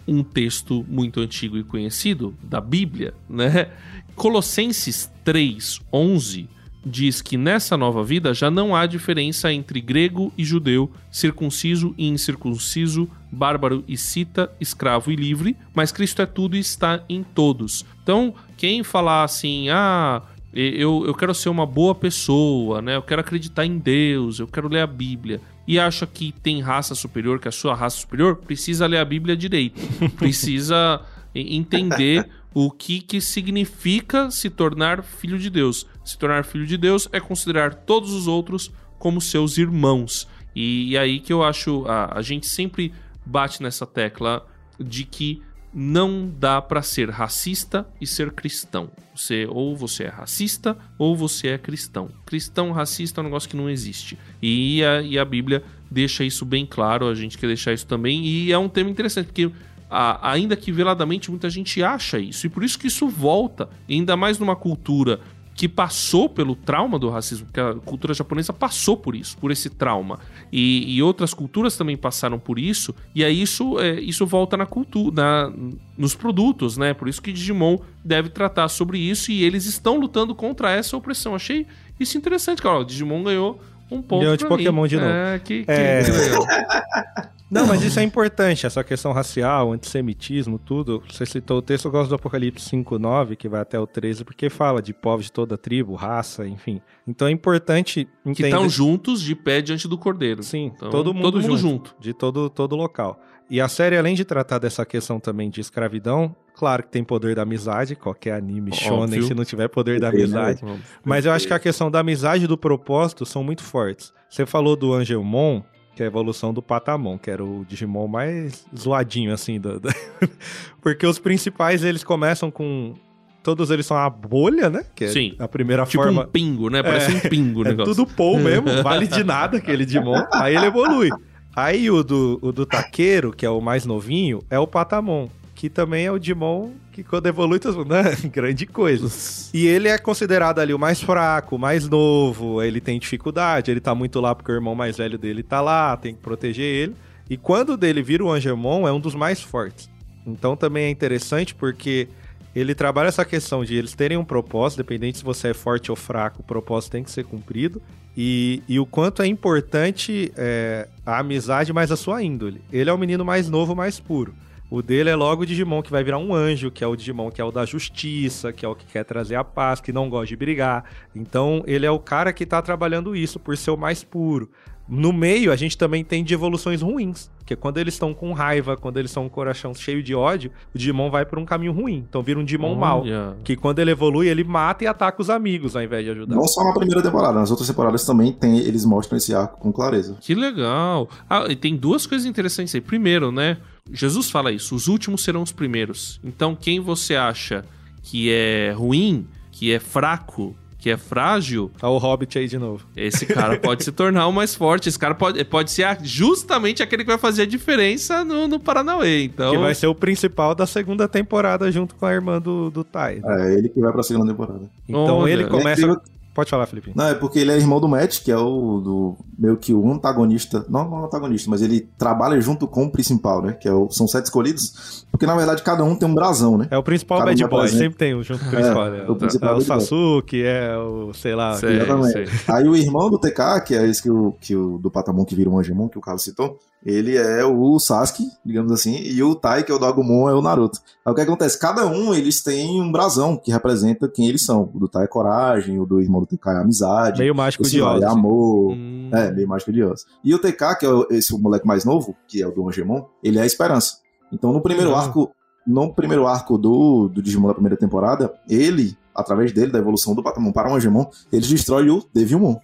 S2: um texto muito antigo e conhecido da Bíblia, né? Colossenses 3, 11 diz que nessa nova vida já não há diferença entre grego e judeu, circunciso e incircunciso, bárbaro e cita, escravo e livre, mas Cristo é tudo e está em todos. Então, quem falar assim, ah, eu, eu quero ser uma boa pessoa, né? Eu quero acreditar em Deus, eu quero ler a Bíblia. E acha que tem raça superior, que a sua raça superior, precisa ler a Bíblia direito. precisa entender o que, que significa se tornar filho de Deus. Se tornar filho de Deus é considerar todos os outros como seus irmãos. E, e aí que eu acho. A, a gente sempre bate nessa tecla de que não dá para ser racista e ser cristão. Você ou você é racista ou você é cristão. Cristão racista é um negócio que não existe. E a, e a Bíblia deixa isso bem claro, a gente quer deixar isso também. E é um tema interessante, porque a, ainda que veladamente muita gente acha isso. E por isso que isso volta, ainda mais numa cultura que passou pelo trauma do racismo, porque a cultura japonesa passou por isso, por esse trauma. E, e outras culturas também passaram por isso, e aí isso, é, isso volta na cultura, nos produtos, né? Por isso que Digimon deve tratar sobre isso e eles estão lutando contra essa opressão. Achei isso interessante, cara. O Digimon ganhou um ponto. Ganhou
S3: de Pokémon
S2: mim.
S3: de novo.
S2: É, que, que, é...
S3: Não, mas isso é importante, essa questão racial, antissemitismo, tudo. Você citou o texto, eu gosto do Apocalipse 5.9, que vai até o 13, porque fala de povos de toda tribo, raça, enfim. Então é importante
S2: entender... Que estão juntos de pé diante do cordeiro.
S3: Sim, então, todo mundo, todo mundo junto, junto. De todo, todo local. E a série, além de tratar dessa questão também de escravidão, claro que tem poder da amizade, qualquer anime shonen se não tiver poder da amizade. Mas eu acho que a questão da amizade e do propósito são muito fortes. Você falou do Angelmon, que é a evolução do Patamon, que era o Digimon mais zoadinho, assim. Do, do... Porque os principais, eles começam com... Todos eles são a bolha, né? Que é
S2: Sim.
S3: a primeira
S2: tipo
S3: forma...
S2: um pingo, né? Parece é, um pingo o
S3: é
S2: negócio.
S3: tudo pou mesmo, vale de nada aquele Digimon. Aí ele evolui. Aí o do, o do Taqueiro, que é o mais novinho, é o Patamon que também é o Digimon que quando evolui, né? grande coisa. E ele é considerado ali o mais fraco, o mais novo, ele tem dificuldade, ele tá muito lá porque o irmão mais velho dele tá lá, tem que proteger ele. E quando dele vira o Angemon, é um dos mais fortes. Então também é interessante porque ele trabalha essa questão de eles terem um propósito, dependente se você é forte ou fraco, o propósito tem que ser cumprido. E, e o quanto é importante é, a amizade, mais a sua índole. Ele é o menino mais novo, mais puro. O dele é logo o Digimon que vai virar um anjo, que é o Digimon que é o da justiça, que é o que quer trazer a paz, que não gosta de brigar. Então, ele é o cara que tá trabalhando isso por ser o mais puro. No meio, a gente também tem de evoluções ruins, que é quando eles estão com raiva, quando eles estão com o coração cheio de ódio, o Digimon vai por um caminho ruim. Então vira um Digimon mal. Que quando ele evolui, ele mata e ataca os amigos ao invés de ajudar.
S4: Não só na primeira temporada, nas outras temporadas também tem, eles mostram esse arco com clareza.
S2: Que legal. Ah, e tem duas coisas interessantes aí. Primeiro, né? Jesus fala isso: os últimos serão os primeiros. Então, quem você acha que é ruim, que é fraco, que é frágil.
S3: Tá o Hobbit aí de novo.
S2: Esse cara pode se tornar o mais forte. Esse cara pode, pode ser justamente aquele que vai fazer a diferença no, no Paranauê. Então...
S3: Que vai ser o principal da segunda temporada junto com a irmã do, do Tai.
S4: É, ele que vai pra segunda temporada.
S3: Então Olha, ele começa. É Pode falar, Felipe.
S4: Não, é porque ele é irmão do Matt, que é o do meio que o antagonista. Não, não antagonista, mas ele trabalha junto com o principal, né? Que é o, são sete escolhidos. Porque na verdade cada um tem um brasão, né?
S3: É o principal cada bad um boy, sempre tem um junto com o principal. É,
S4: né? o, principal
S3: é o Sasuke, é o, sei lá.
S2: Sei, exatamente. Sei.
S4: Aí o irmão do TK, que é esse que o, que o do Patamon que vira um Angemon, que o Carlos citou, ele é o Sasuke, digamos assim, e o Tai, que é o do Agumon, é o Naruto. Aí o que acontece? Cada um, eles têm um brasão que representa quem eles são. O do Tai é coragem, o do irmão do TK é amizade.
S3: Meio mágico de Oz.
S4: É amor. Hum. É, meio mágico de Oz. E o TK, que é esse moleque mais novo, que é o do Angemon, ele é a esperança. Então no primeiro arco, no primeiro arco do, do Digimon da primeira temporada, ele, através dele, da evolução do Patamon para o Angemon, eles destrói o Devilmon,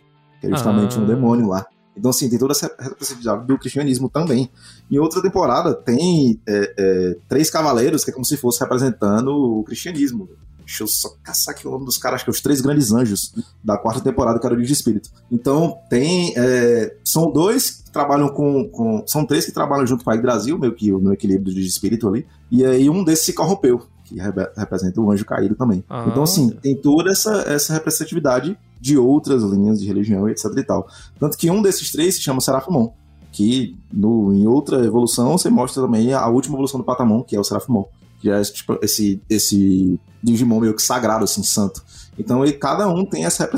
S4: que é justamente ah. um demônio lá. Então, assim, tem toda essa representatividade do cristianismo também. Em outra temporada, tem é, é, três cavaleiros, que é como se fosse representando o cristianismo. Deixa eu só caçar aqui o nome dos caras, acho que é os Três Grandes Anjos, da quarta temporada, que era o de Espírito. Então, tem. É, são dois que trabalham com, com, São três que trabalham junto com a Brasil, meio que no equilíbrio de espírito ali. E aí um desses se corrompeu, que representa o anjo caído também. Ah, então, assim, tem toda essa, essa representatividade de outras linhas de religião, etc e tal. Tanto que um desses três se chama Serafimon, que no, em outra evolução você mostra também a última evolução do Patamon, que é o Serafimon, que é tipo, esse, esse Digimon meio que sagrado, assim, santo. Então ele, cada um tem essa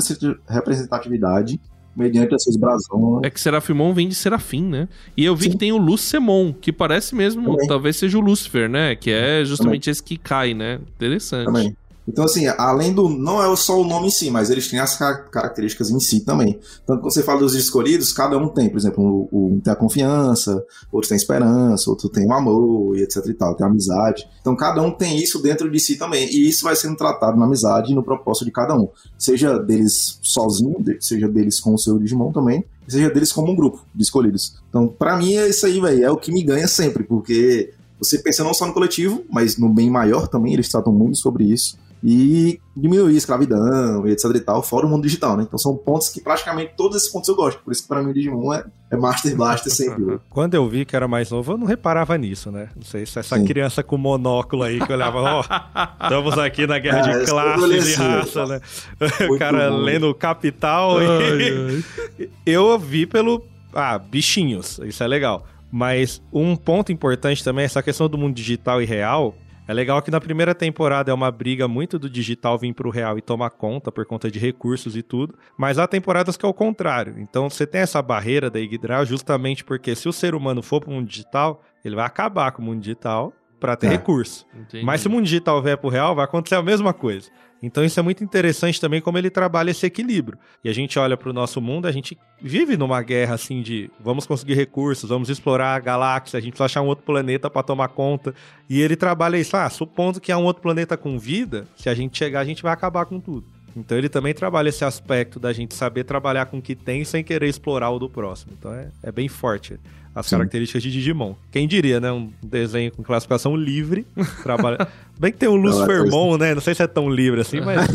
S4: representatividade mediante esses brasões.
S2: É que Serafimon vem de Serafim, né? E eu vi Sim. que tem o Lucemon, que parece mesmo, Também. talvez seja o Lúcifer, né? Que é justamente Também. esse que cai, né? Interessante.
S4: Também. Então, assim, além do. Não é só o nome em si, mas eles têm as características em si também. Tanto quando você fala dos escolhidos, cada um tem, por exemplo, um tem a confiança, outro tem esperança, outro tem o amor, e etc e tal, tem a amizade. Então, cada um tem isso dentro de si também. E isso vai sendo tratado na amizade e no propósito de cada um. Seja deles sozinho, seja deles com o seu Digimon também, seja deles como um grupo de escolhidos. Então, para mim, é isso aí, velho. É o que me ganha sempre, porque você pensa não só no coletivo, mas no bem maior também, eles tratam muito sobre isso e diminuir a escravidão e etc e tal, fora o mundo digital, né? Então são pontos que praticamente todos esses pontos eu gosto, por isso que pra mim o Digimon é, é Master Blaster sempre.
S3: Quando eu vi que era mais novo, eu não reparava nisso, né? Não sei se essa Sim. criança com monóculo aí que olhava, ó, oh, estamos aqui na guerra é, de classes e raça, né? o cara bom. lendo Capital ai, e... ai. eu vi pelo... Ah, bichinhos, isso é legal. Mas um ponto importante também é essa questão do mundo digital e real, é legal que na primeira temporada é uma briga muito do digital vir pro real e tomar conta por conta de recursos e tudo, mas há temporadas que é o contrário. Então você tem essa barreira da Yggdrasil justamente porque se o ser humano for pro mundo digital, ele vai acabar com o mundo digital para ter é. recurso. Entendi. Mas se o mundo digital vier pro real, vai acontecer a mesma coisa. Então isso é muito interessante também como ele trabalha esse equilíbrio. E a gente olha para o nosso mundo, a gente vive numa guerra assim de vamos conseguir recursos, vamos explorar a galáxia, a gente precisa achar um outro planeta para tomar conta. E ele trabalha isso, ah, supondo que há um outro planeta com vida, se a gente chegar, a gente vai acabar com tudo. Então ele também trabalha esse aspecto da gente saber trabalhar com o que tem sem querer explorar o do próximo. Então é, é bem forte as Sim. características de Digimon. Quem diria, né? Um desenho com classificação livre. Trabalha... Bem que tem o Lucifermon, né? Não sei se é tão livre assim, mas.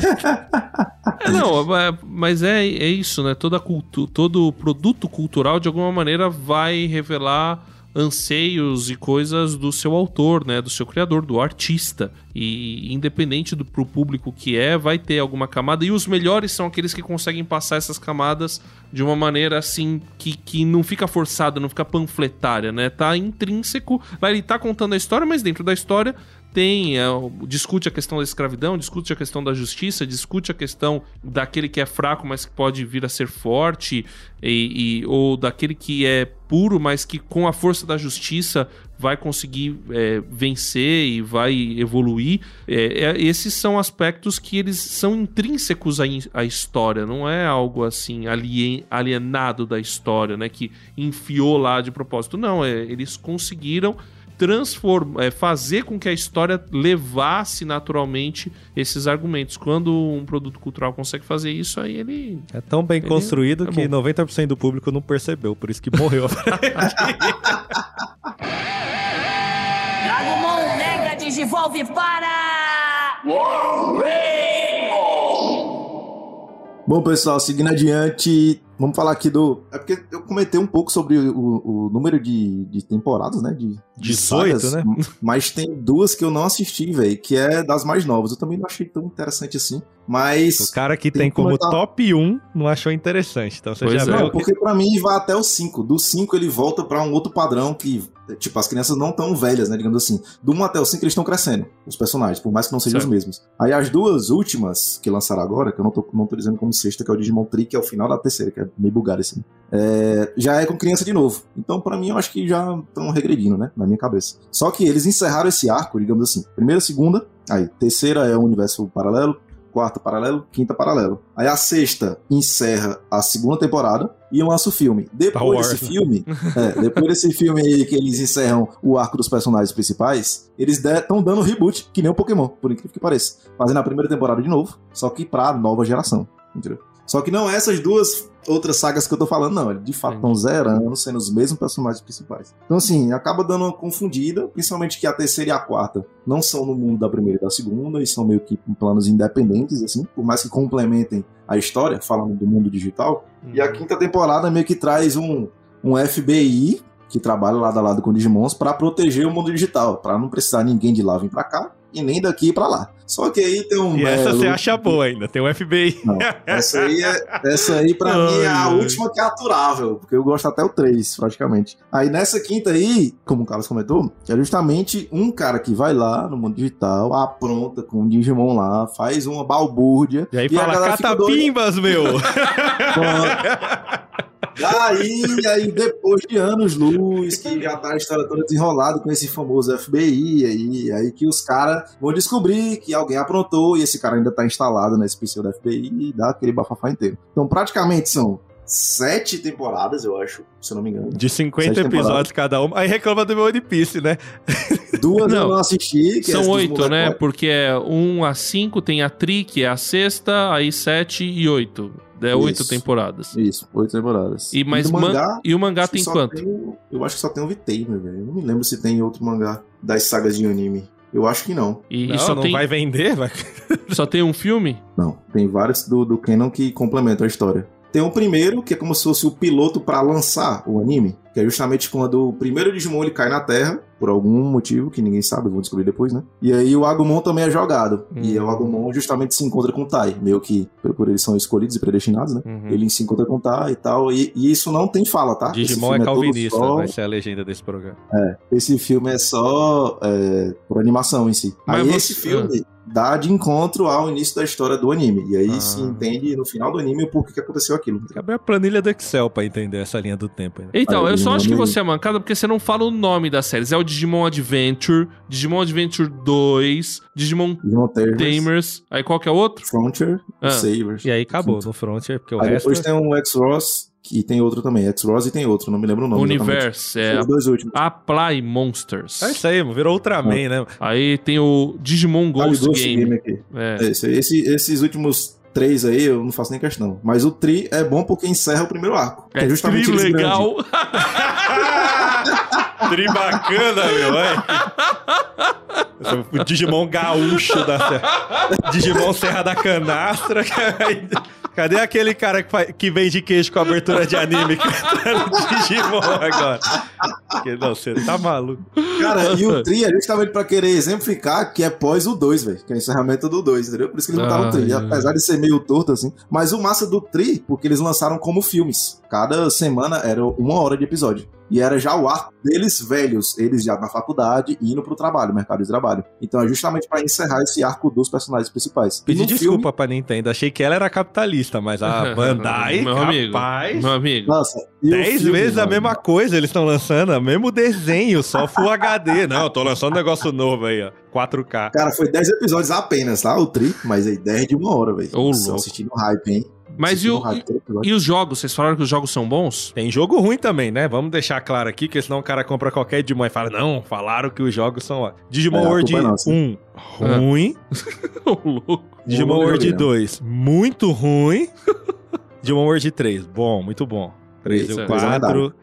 S2: é, não, é, mas é, é isso, né? Toda cultu... Todo produto cultural, de alguma maneira, vai revelar anseios e coisas do seu autor, né, do seu criador, do artista. E independente do pro público que é, vai ter alguma camada e os melhores são aqueles que conseguem passar essas camadas de uma maneira assim que, que não fica forçada, não fica panfletária, né? Tá intrínseco, ele tá contando a história, mas dentro da história tem, é, discute a questão da escravidão, discute a questão da justiça, discute a questão daquele que é fraco, mas que pode vir a ser forte, e, e ou daquele que é puro, mas que com a força da justiça vai conseguir é, vencer e vai evoluir. É, é, esses são aspectos que eles são intrínsecos à, à história, não é algo assim alien, alienado da história, né? Que enfiou lá de propósito. Não, é, eles conseguiram transformar, é, fazer com que a história levasse naturalmente esses argumentos. Quando um produto cultural consegue fazer isso, aí ele.
S3: É tão bem construído é que bom. 90% do público não percebeu, por isso que morreu.
S5: Dragomon Mega Digivolve para.
S4: Bom, pessoal, seguindo adiante, vamos falar aqui do. É porque eu comentei um pouco sobre o, o número de, de temporadas, né? De,
S3: 18, sagas, né?
S4: Mas tem duas que eu não assisti, velho, que é das mais novas. Eu também não achei tão interessante assim. Mas.
S3: O cara que tem, tem como comentar... top 1 não achou interessante. Então você pois já é.
S4: Não, porque pra mim vai até o 5. Do 5 ele volta pra um outro padrão que. Tipo, as crianças não tão velhas, né? Digamos assim. Do 1 até o 5 eles estão crescendo, os personagens, por mais que não sejam certo. os mesmos. Aí as duas últimas que lançaram agora, que eu não tô, não tô dizendo como sexta, que é o Digimon Trick, que é o final da terceira, que é meio bugado assim. É, já é com criança de novo. Então, para mim, eu acho que já estão regredindo, né? Na minha cabeça. Só que eles encerraram esse arco, digamos assim. Primeira, segunda, aí terceira é o universo paralelo, quarta paralelo, quinta paralelo. Aí a sexta encerra a segunda temporada e lança o filme. Depois desse filme, é, depois desse filme aí que eles encerram o arco dos personagens principais, eles estão dando reboot, que nem o Pokémon, por incrível que pareça. Fazendo a primeira temporada de novo, só que pra nova geração. Entendeu? Só que não essas duas outras sagas que eu tô falando, não. Eles de fato estão zerando, sendo os mesmos personagens principais. Então, assim, acaba dando uma confundida, principalmente que a terceira e a quarta não são no mundo da primeira e da segunda, e são meio que planos independentes, assim, por mais que complementem a história, falando do mundo digital. Uhum. E a uhum. quinta temporada meio que traz um, um FBI que trabalha lado a lado com Digimons para proteger o mundo digital, para não precisar ninguém de lá vir para cá e nem daqui para lá. Só que aí tem um.
S3: E essa você acha boa ainda, tem o FBI.
S4: Não, essa aí, é, essa aí pra mim é a última que é aturável, porque eu gosto até o 3, praticamente. Aí nessa quinta aí, como o Carlos comentou, é justamente um cara que vai lá no mundo digital, apronta com um Digimon lá, faz uma balbúrdia.
S3: E aí e fala, catapimbas, meu!
S4: Aí, aí, depois de anos luz, que já tá a história toda desenrolada com esse famoso FBI, aí, aí que os caras vão descobrir que alguém aprontou e esse cara ainda tá instalado nesse PC da FBI e dá aquele bafafá inteiro. Então, praticamente são sete temporadas, eu acho, se eu não me engano.
S3: De 50 episódios cada uma. Aí reclama do meu One Piece, né?
S4: Duas não, eu não assisti.
S2: São oito, né? Porque é um a cinco, tem a Tri, que é a sexta, aí sete e oito. É oito temporadas.
S4: Isso, oito temporadas.
S2: E, mas e, mangá, e o mangá tem quanto?
S4: Tem, eu acho que só tem o Vitamer, velho. Eu não me lembro se tem outro mangá das sagas de anime. Eu acho que não.
S3: E, não, e só não tem... vai vender? Vai...
S2: só tem um filme?
S4: Não, tem vários do, do Canon que complementam a história. Tem o primeiro, que é como se fosse o piloto para lançar o anime, que é justamente quando o primeiro Digimon ele cai na Terra, por algum motivo que ninguém sabe, vamos descobrir depois, né? E aí o Agumon também é jogado. Uhum. E o Agumon justamente se encontra com o Tai, meio que por eles são escolhidos e predestinados, né? Uhum. Ele se encontra com o Tai e tal. E, e isso não tem fala, tá?
S3: Digimon é calvinista, é só... vai ser a legenda desse programa.
S4: É, esse filme é só é, por animação em si. Mas aí você... esse filme dá de encontro ao início da história do anime. E aí ah. se entende no final do anime o porquê que aconteceu aquilo.
S3: Cabe a planilha do Excel pra entender essa linha do tempo. Né?
S2: Então, aí, eu só acho que você é mancado porque você não fala o nome das séries. É o Digimon Adventure, Digimon Adventure 2, Digimon, Digimon Tamers. Tamers. Aí qual que é o outro?
S4: Frontier, ah. Savers.
S3: E aí acabou no Frontier, porque o
S4: aí
S3: resto...
S4: Depois tem um X-Ross que tem outro também, X-Rose e tem outro, não me lembro o nome.
S2: Universe, é.
S4: Os dois últimos.
S2: Apply Monsters.
S3: É isso aí, virou Ultraman,
S2: ah.
S3: né?
S2: Aí tem o Digimon Ghost, Ghost Game. Game aqui.
S4: É. Esse, esse, esses últimos três aí eu não faço nem questão. Mas o Tri é bom porque encerra o primeiro arco.
S2: É, é justamente tri legal.
S3: tri bacana, meu. É. O Digimon gaúcho da. Digimon Serra da Canastra. Cadê aquele cara que, faz, que vende queijo com abertura de anime cantando Digimon agora? Porque, não, você tá maluco.
S4: Cara, e o Tri é justamente pra querer exemplificar que é pós o 2, velho. Que é o encerramento do 2, entendeu? Por isso que eles botaram o Tri. Apesar de ser meio torto assim. Mas o massa do Tri, porque eles lançaram como filmes. Cada semana era uma hora de episódio. E era já o arco deles velhos, eles já na faculdade, indo pro trabalho, mercado de trabalho. Então é justamente para encerrar esse arco dos personagens principais.
S3: Pedi desculpa filme... pra Nintendo, achei que ela era capitalista, mas a Bandai,
S2: meu
S3: capaz...
S2: Amigo, meu amigo.
S4: Nossa,
S3: Dez filme, vezes a mesma coisa, eles estão lançando, o mesmo desenho, só Full HD. Não, eu tô lançando um negócio novo aí, ó. 4K.
S4: Cara, foi 10 episódios apenas, tá? O tri, mas aí 10 de uma hora, velho.
S2: Ô, louco.
S4: assistindo hype, hein?
S2: Mas e, o, e, os jogos? Vocês falaram que os jogos são bons?
S3: Tem jogo ruim também, né? Vamos deixar claro aqui, que senão o cara compra qualquer Digimon e fala, não, falaram que os jogos são ó. Digimon é, World 1, ruim. louco. Digimon World 2, muito ruim. Digimon World 3, bom, muito bom. 3 e 4...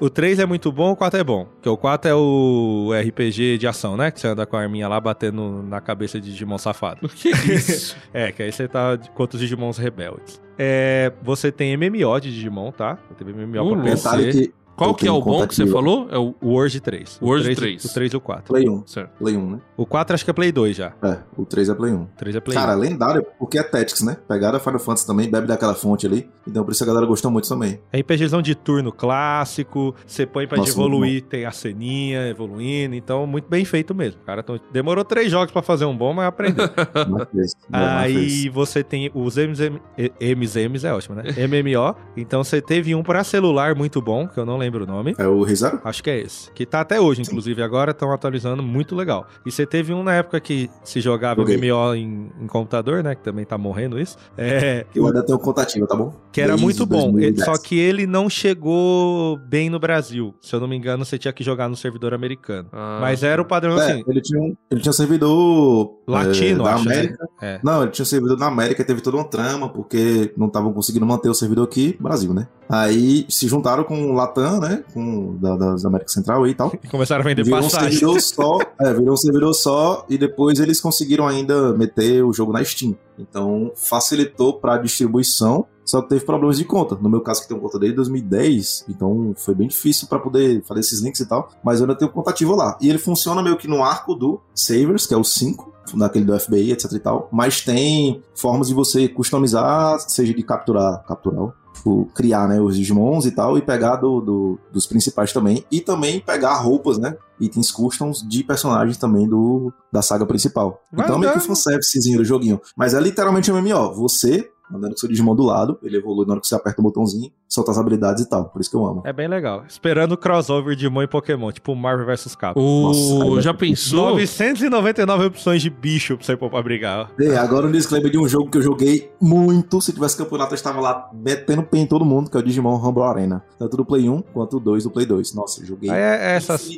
S3: O 3 é muito bom, o 4 é bom. Porque o 4 é o RPG de ação, né? Que você anda com a arminha lá batendo na cabeça de Digimon safado. O
S2: que é isso?
S3: é, que aí você tá contra os Digimons rebeldes. É, você tem MMO de Digimon, tá? Tem MMO uh, pra PC.
S4: Que
S2: qual que é o bom que você falou? É o
S3: Word 3.
S2: O Word 3.
S3: O 3 e o 4.
S4: Play 1.
S2: Certo.
S4: Play 1, né?
S3: O 4 acho que é Play 2 já.
S4: É, o 3 é Play 1. O
S3: 3 é Play
S4: Cara,
S3: 1.
S4: lendário, porque é Tactics, né? Pegaram a Final Fantasy também, bebe daquela fonte ali. Então por isso a galera gostou muito também.
S3: É RPGzão de turno clássico, você põe pra Nossa, evoluir, tem a ceninha evoluindo, então muito bem feito mesmo. Cara, então, demorou três jogos pra fazer um bom, mas aprendeu. Aí você tem os MZM, MZMs, é ótimo, né? MMO. Então você teve um pra celular muito bom, que eu não lembro o nome.
S4: É o Rizaro?
S3: Acho que é esse. Que tá até hoje, inclusive, agora estão atualizando, muito legal. E você teve um na época que se jogava okay. MMO em, em, computador, né? Que também tá morrendo isso. É,
S4: eu ainda tenho contativa, tá bom?
S3: Que era Desde muito bom. 2010. Só que ele não chegou bem no Brasil. Se eu não me engano, você tinha que jogar no servidor americano. Ah. Mas era o padrão é, assim.
S4: Ele tinha um, ele tinha um servidor
S3: latino,
S4: é, da
S3: acho, né?
S4: América. Né? É. Não, ele tinha um servidor na América, teve toda uma trama, porque não estavam conseguindo manter o servidor aqui, Brasil, né? Aí se juntaram com o Latam, né? Com da, das América Central e tal.
S3: E começaram a vender
S4: virou
S3: passagem.
S4: Um servidor só, é, virou um servidor só e depois eles conseguiram ainda meter o jogo na Steam. Então facilitou para distribuição, só que teve problemas de conta. No meu caso, que tem conta desde 2010, então foi bem difícil para poder fazer esses links e tal, mas eu ainda tenho conta ativa lá. E ele funciona meio que no arco do Savers, que é o 5, daquele do FBI, etc e tal, mas tem formas de você customizar, seja de capturar, capturar, tipo, criar, né, os Digimons e tal, e pegar do, do, dos principais também, e também pegar roupas, né, itens customs de personagens também do, da saga principal. Vai então, meio que um fanservicezinho do joguinho. Mas é literalmente um MMO. Você andando com seu Digimon do lado, ele evolui na hora que você aperta o botãozinho, soltar as habilidades e tal. Por isso que eu amo.
S3: É bem legal. Esperando o crossover de Digimon e Pokémon, tipo Marvel vs Capcom.
S2: O... já pensou?
S3: 999 opções de bicho pra você pôr pra brigar.
S4: É, agora um disclaimer de um jogo que eu joguei muito. Se tivesse campeonato, eu estava lá metendo pé em todo mundo, que é o Digimon Rumble Arena. Tanto do Play 1 quanto o 2 do Play 2. Nossa, eu joguei.
S3: É, é essas.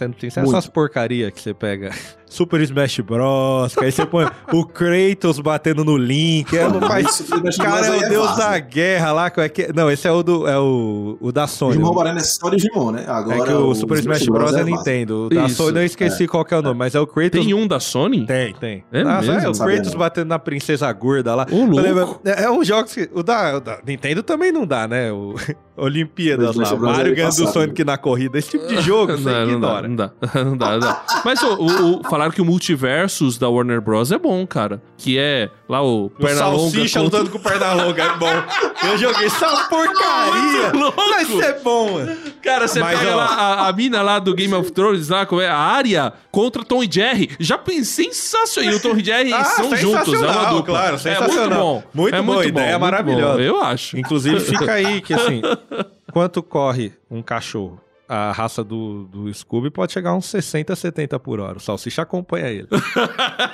S3: Não tem essas porcaria que você pega. Super Smash Bros. Que aí você põe o Kratos batendo no Link. É, faz... cara, é o é deus da guerra lá. É que... Não, esse é o, do, é o, o da Sony.
S4: Digimon Arena é só Digimon, né?
S3: Agora, é que o, o Super Smash, Smash Bros. é, é Nintendo. O da Isso. Sony eu esqueci é. qual que é o nome, mas é o Kratos.
S2: Tem um da Sony?
S3: Tem, tem. É, ah, mesmo? é o Kratos batendo na princesa gorda lá.
S2: O louco.
S3: É, é um jogo que. O da, o da Nintendo também não dá, né? O Olimpíadas lá. Mario ganhando do Sonic na corrida. Esse tipo de jogo, você não, ignora.
S2: Não dá, não dá, não dá. Mas o, o, o, falaram que o Multiversus da Warner Bros. é bom, cara. Que é lá o
S3: Pernalonga. Salsicha contra... lutando com o Pernalonga, é bom. Eu joguei essa porcaria. Mas isso é bom, mano.
S2: Cara, você Mas, pega ó, lá a, a, mina lá do Game of Thrones, lá, como é? A área contra Tom e Jerry. Já pensei sensacional. E o Tom e Jerry ah, são juntos, é uma dupla.
S3: Claro, sensacional. É muito bom. Muito é bom, muito ideia bom, maravilhosa.
S2: Eu acho.
S3: Inclusive, fica aí que assim, quanto corre um cachorro? A raça do, do Scooby pode chegar a uns 60, 70 por hora. O Salsicha acompanha ele.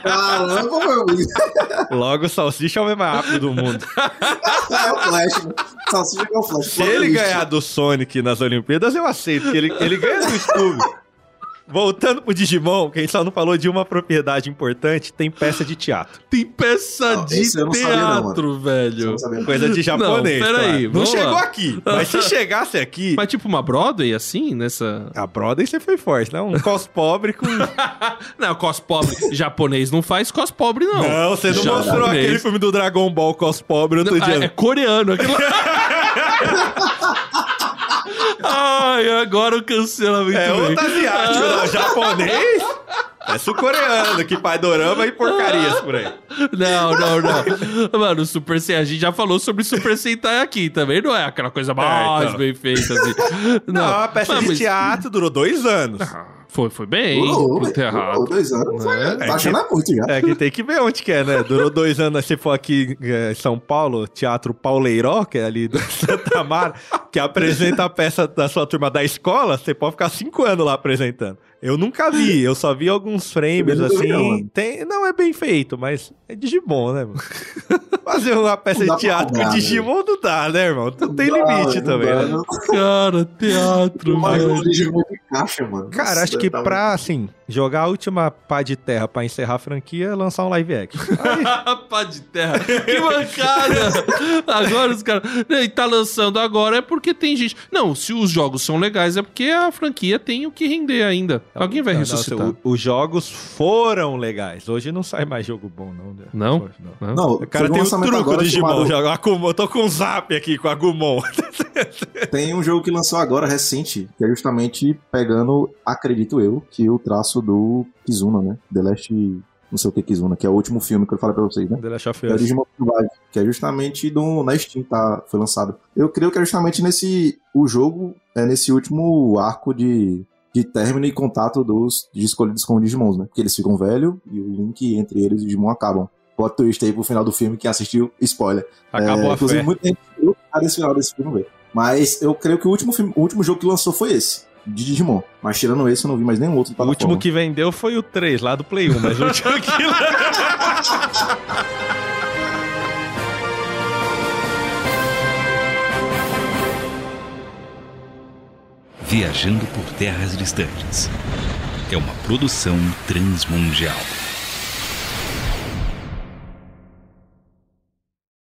S4: Caramba, meu amigo.
S3: Logo, o Salsicha é o mais rápido do mundo.
S4: é o Flash. Salsicha é o Flash.
S3: Se ele ganhar do Sonic nas Olimpíadas, eu aceito. Que ele, ele ganha do Scooby. Voltando pro Digimon, quem só não falou de uma propriedade importante, tem peça de teatro.
S2: Tem peça não, de teatro, não, velho.
S3: Coisa de japonês. Não, peraí. Claro. Não chegou lá. aqui. Mas se chegasse aqui.
S2: Mas tipo uma Broadway, assim, nessa.
S3: A Broadway você foi forte, né? Um cos pobre com.
S2: não, cos pobre. japonês não faz cos pobre, não.
S3: Não, você não japonês. mostrou aquele filme do Dragon Ball cos pobre outro
S2: dia. É, é coreano aquilo. Ai, agora o cancelamento.
S3: É outro asiático, não. Japonês? É sul-coreano, que pai dorama e porcarias por aí.
S2: Não, não, não. Mano, Super Sentai, a gente já falou sobre Super Sentai aqui também, não é aquela coisa mais é, então. bem feita assim.
S3: Não, não a peça mas, de teatro durou dois anos. Ah.
S2: Foi, foi bem. Durou,
S4: foi errado. dois anos. É, tá achando é muito já.
S3: É que tem que ver onde que é, né? Durou dois anos. Se for aqui em São Paulo, Teatro Pauleiró, que é ali do Santa Mara, que apresenta a peça da sua turma da escola, você pode ficar cinco anos lá apresentando. Eu nunca vi, eu só vi alguns frames assim. Não, tem, não é bem feito, mas é Digimon, né, mano? Fazer uma peça de teatro com Digimon não dá, né, irmão? Não, tem limite também, né?
S2: Cara, teatro,
S4: mano. Digimon de caixa, mano.
S3: Cara, acho que tá pra, assim, jogar a última pá de terra pra encerrar a franquia é lançar um live action.
S2: pá de terra. Que mancada! agora os caras. E tá lançando agora é porque tem gente. Não, se os jogos são legais é porque a franquia tem o que render ainda. Então, Alguém vai ressuscitar. Não,
S3: os jogos foram legais. Hoje não sai mais jogo bom, não. Né?
S2: Não?
S3: Não. não. o cara tem um truco do Digimon. Eu tô com um zap aqui com a Gumon.
S4: tem um jogo que lançou agora, recente, que é justamente pegando, acredito eu, que o traço do Kizuna, né? The Last não sei o que Kizuna, que é o último filme que eu falei pra vocês, né?
S3: The Last of
S4: Us. É Digimon Survive, que é justamente do, na Steam, tá, foi lançado. Eu creio que é justamente nesse, o jogo é nesse último arco de, de término e contato dos de escolhidos com os Digimons, né? Porque eles ficam velhos e o link entre eles e o Digimon acabam. Plot twist aí pro final do filme, quem assistiu, spoiler.
S3: Acabou é, a
S4: inclusive,
S3: fé.
S4: muito tempo eu esse final desse filme ver. Mas eu creio que o último, filme, o último jogo que lançou foi esse de Digimon. Mas tirando esse, eu não vi mais nenhum outro.
S3: O último que vendeu foi o 3, lá do Play 1, mas o último que.
S1: Viajando por terras distantes. É uma produção transmundial.